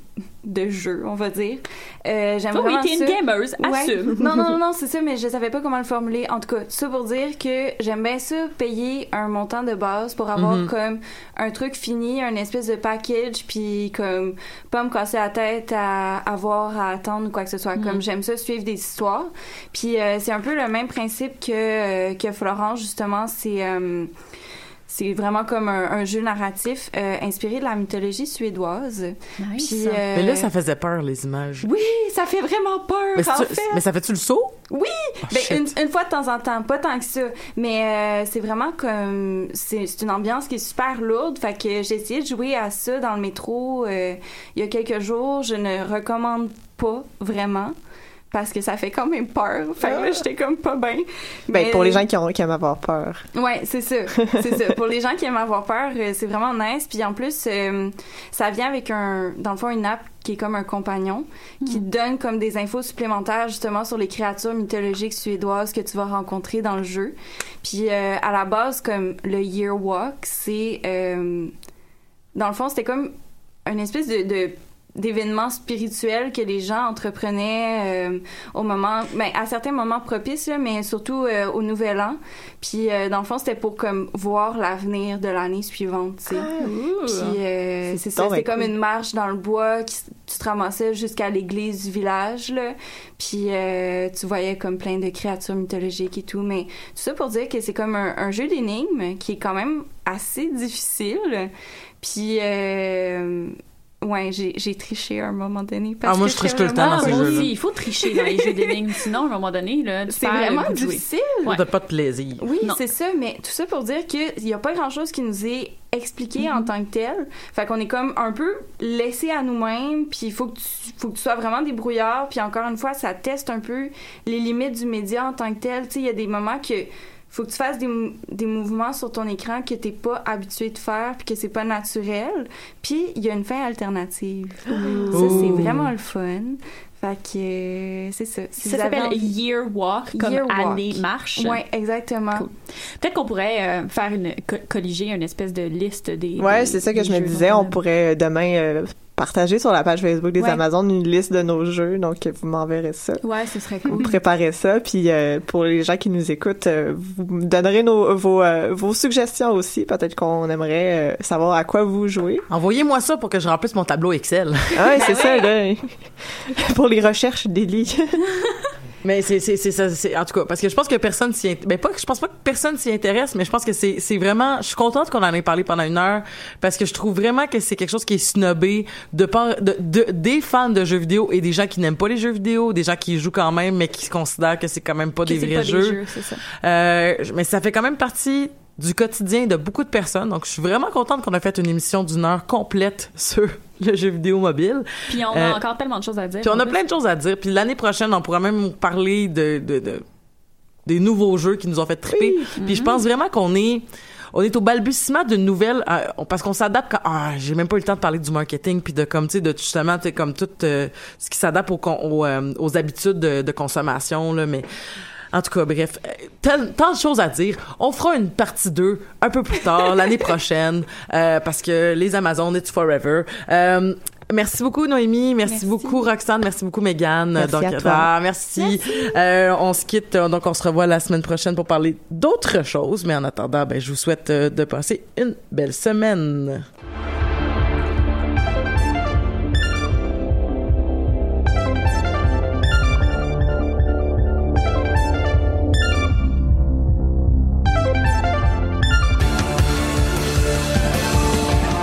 de jeu on va dire euh, j'aime Oh oui, t'es une ça. gameuse, Ouais. assume. non non non <laughs> non c'est ça mais je savais pas comment le formuler en tout cas ça pour dire que j'aime bien ça payer un montant de base pour avoir Mhm. comme un truc fini un espèce de package puis comme pas me casser la tête à avoir à attendre ou quoi que ce soit Mhm. comme j'aime ça suivre des histoires puis euh, c'est un peu le même principe que euh, que Florence justement c'est euh, c'est vraiment comme un, un jeu narratif euh, inspiré de la mythologie suédoise. Nice. Puis, euh, Mais là, ça faisait peur, les images. Oui, ça fait vraiment peur, Mais, en fait. mais ça fait-tu le saut? Oui, Oh, ben, une, une fois de temps en temps, pas tant que ça, mais euh, c'est vraiment comme c'est c'est une ambiance qui est super lourde, fait que j'ai essayé de jouer à ça dans le métro euh, il y a quelques jours, je ne recommande pas vraiment parce que ça fait quand même peur, fait que là j'étais comme pas bien. Ben, pour les gens qui, ont, qui aiment avoir peur. Ouais, c'est ça. <laughs> C'est ça. Pour les gens qui aiment avoir peur, euh, c'est vraiment nice. Puis en plus, euh, ça vient avec un, dans le fond, une app qui est comme un compagnon, qui te donne comme des infos supplémentaires justement sur les créatures mythologiques suédoises que tu vas rencontrer dans le jeu. Puis euh, à la base, comme le Year Walk, c'est, euh, dans le fond, c'était comme une espèce de, de d'événements spirituels que les gens entreprenaient euh, au moment ben à certains moments propices là, mais surtout euh, au nouvel an. Puis euh, dans le fond c'était pour comme voir l'avenir de l'année suivante sais. Puis euh, c'est ça c'était comme une marche dans le bois qui tu te ramassais jusqu'à l'église du village là. Puis euh, tu voyais comme plein de créatures mythologiques et tout. Mais tout ça pour dire que c'est comme un, un jeu d'énigmes qui est quand même assez difficile. Puis euh, ouais j'ai j'ai triché à un moment donné parce Ah, moi, que je triche tout le temps dans ces jeux-là. aussi, il faut tricher dans les jeux d'énigmes, sinon à un moment donné c'est vraiment de difficile Ouais. T'as pas de plaisir. oui, c'est ça, mais tout ça pour dire qu'il n'y a pas grand-chose qui nous est expliqué en tant que tel. Fait qu'on est comme un peu laissé à nous-mêmes, puis il faut que tu faut que tu sois vraiment débrouillard, puis encore une fois, ça teste un peu les limites du média en tant que tel. Tu sais, il y a des moments que faut que tu fasses des, des mouvements sur ton écran que t'es pas habitué de faire puis que c'est pas naturel puis il y a une fin alternative <gasps> ça c'est Ooh. vraiment le fun fait que euh, c'est ça Si Ça s'appelle envie- Year Walk, comme Year Walk. année marche. ouais exactement Cool. Peut-être qu'on pourrait euh, faire une co- colliger une espèce de liste des. Ouais, c'est ça que je me disais. On pourrait euh, demain euh, partager sur la page Facebook des Ouais. Amazones une liste de nos jeux. Donc, euh, vous m'enverrez ça. Ouais, ce serait Vous cool. préparez ça, puis euh, pour les gens qui nous écoutent, euh, vous me donnerez nos, vos, euh, vos suggestions aussi. Peut-être qu'on aimerait euh, savoir à quoi vous jouez. Envoyez-moi ça pour que je remplisse mon tableau Excel. Ah ouais, c'est ça, là. <laughs> pour les recherches d'Élie. <laughs> Mais c'est c'est c'est ça c'est en tout cas parce que je pense que personne s'y ben pas que je pense pas que personne s'y intéresse mais je pense que c'est c'est vraiment je suis contente qu'on en ait parlé pendant une heure parce que je trouve vraiment que c'est quelque chose qui est snobé de part de, de- des fans de jeux vidéo et des gens qui n'aiment pas les jeux vidéo, des gens qui jouent quand même mais qui considèrent que c'est quand même pas Que des vrais pas des jeux. jeux, ça. Euh, mais ça fait quand même partie du quotidien de beaucoup de personnes. Donc, je suis vraiment contente qu'on a fait une émission d'une heure complète sur le jeu vidéo mobile. Puis on a Euh, encore tellement de choses à dire. Puis on a plein de choses à dire. Puis l'année prochaine, on pourra même parler de, de, de des nouveaux jeux qui nous ont fait triper. Puis je pense vraiment qu'on est on est au balbutiement d'une nouvelle euh, parce qu'on s'adapte quand ah, j'ai même pas eu le temps de parler du marketing puis de comme tu sais de justement tu sais, comme tout euh, ce qui s'adapte aux, aux, euh, aux habitudes de, de consommation là mais en tout cas, bref, euh, tant de choses à dire. On fera une partie 2 un peu plus tard, <laughs> l'année prochaine, euh, parce que les Amazones, it's forever. Euh, merci beaucoup, Noémie. Merci, Merci. beaucoup, Roxane. Merci beaucoup, Megan. Merci donc, à toi. ah, merci. Euh, on se quitte. Donc, on se revoit la semaine prochaine pour parler d'autres choses. Mais en attendant, ben, je vous souhaite de passer une belle semaine.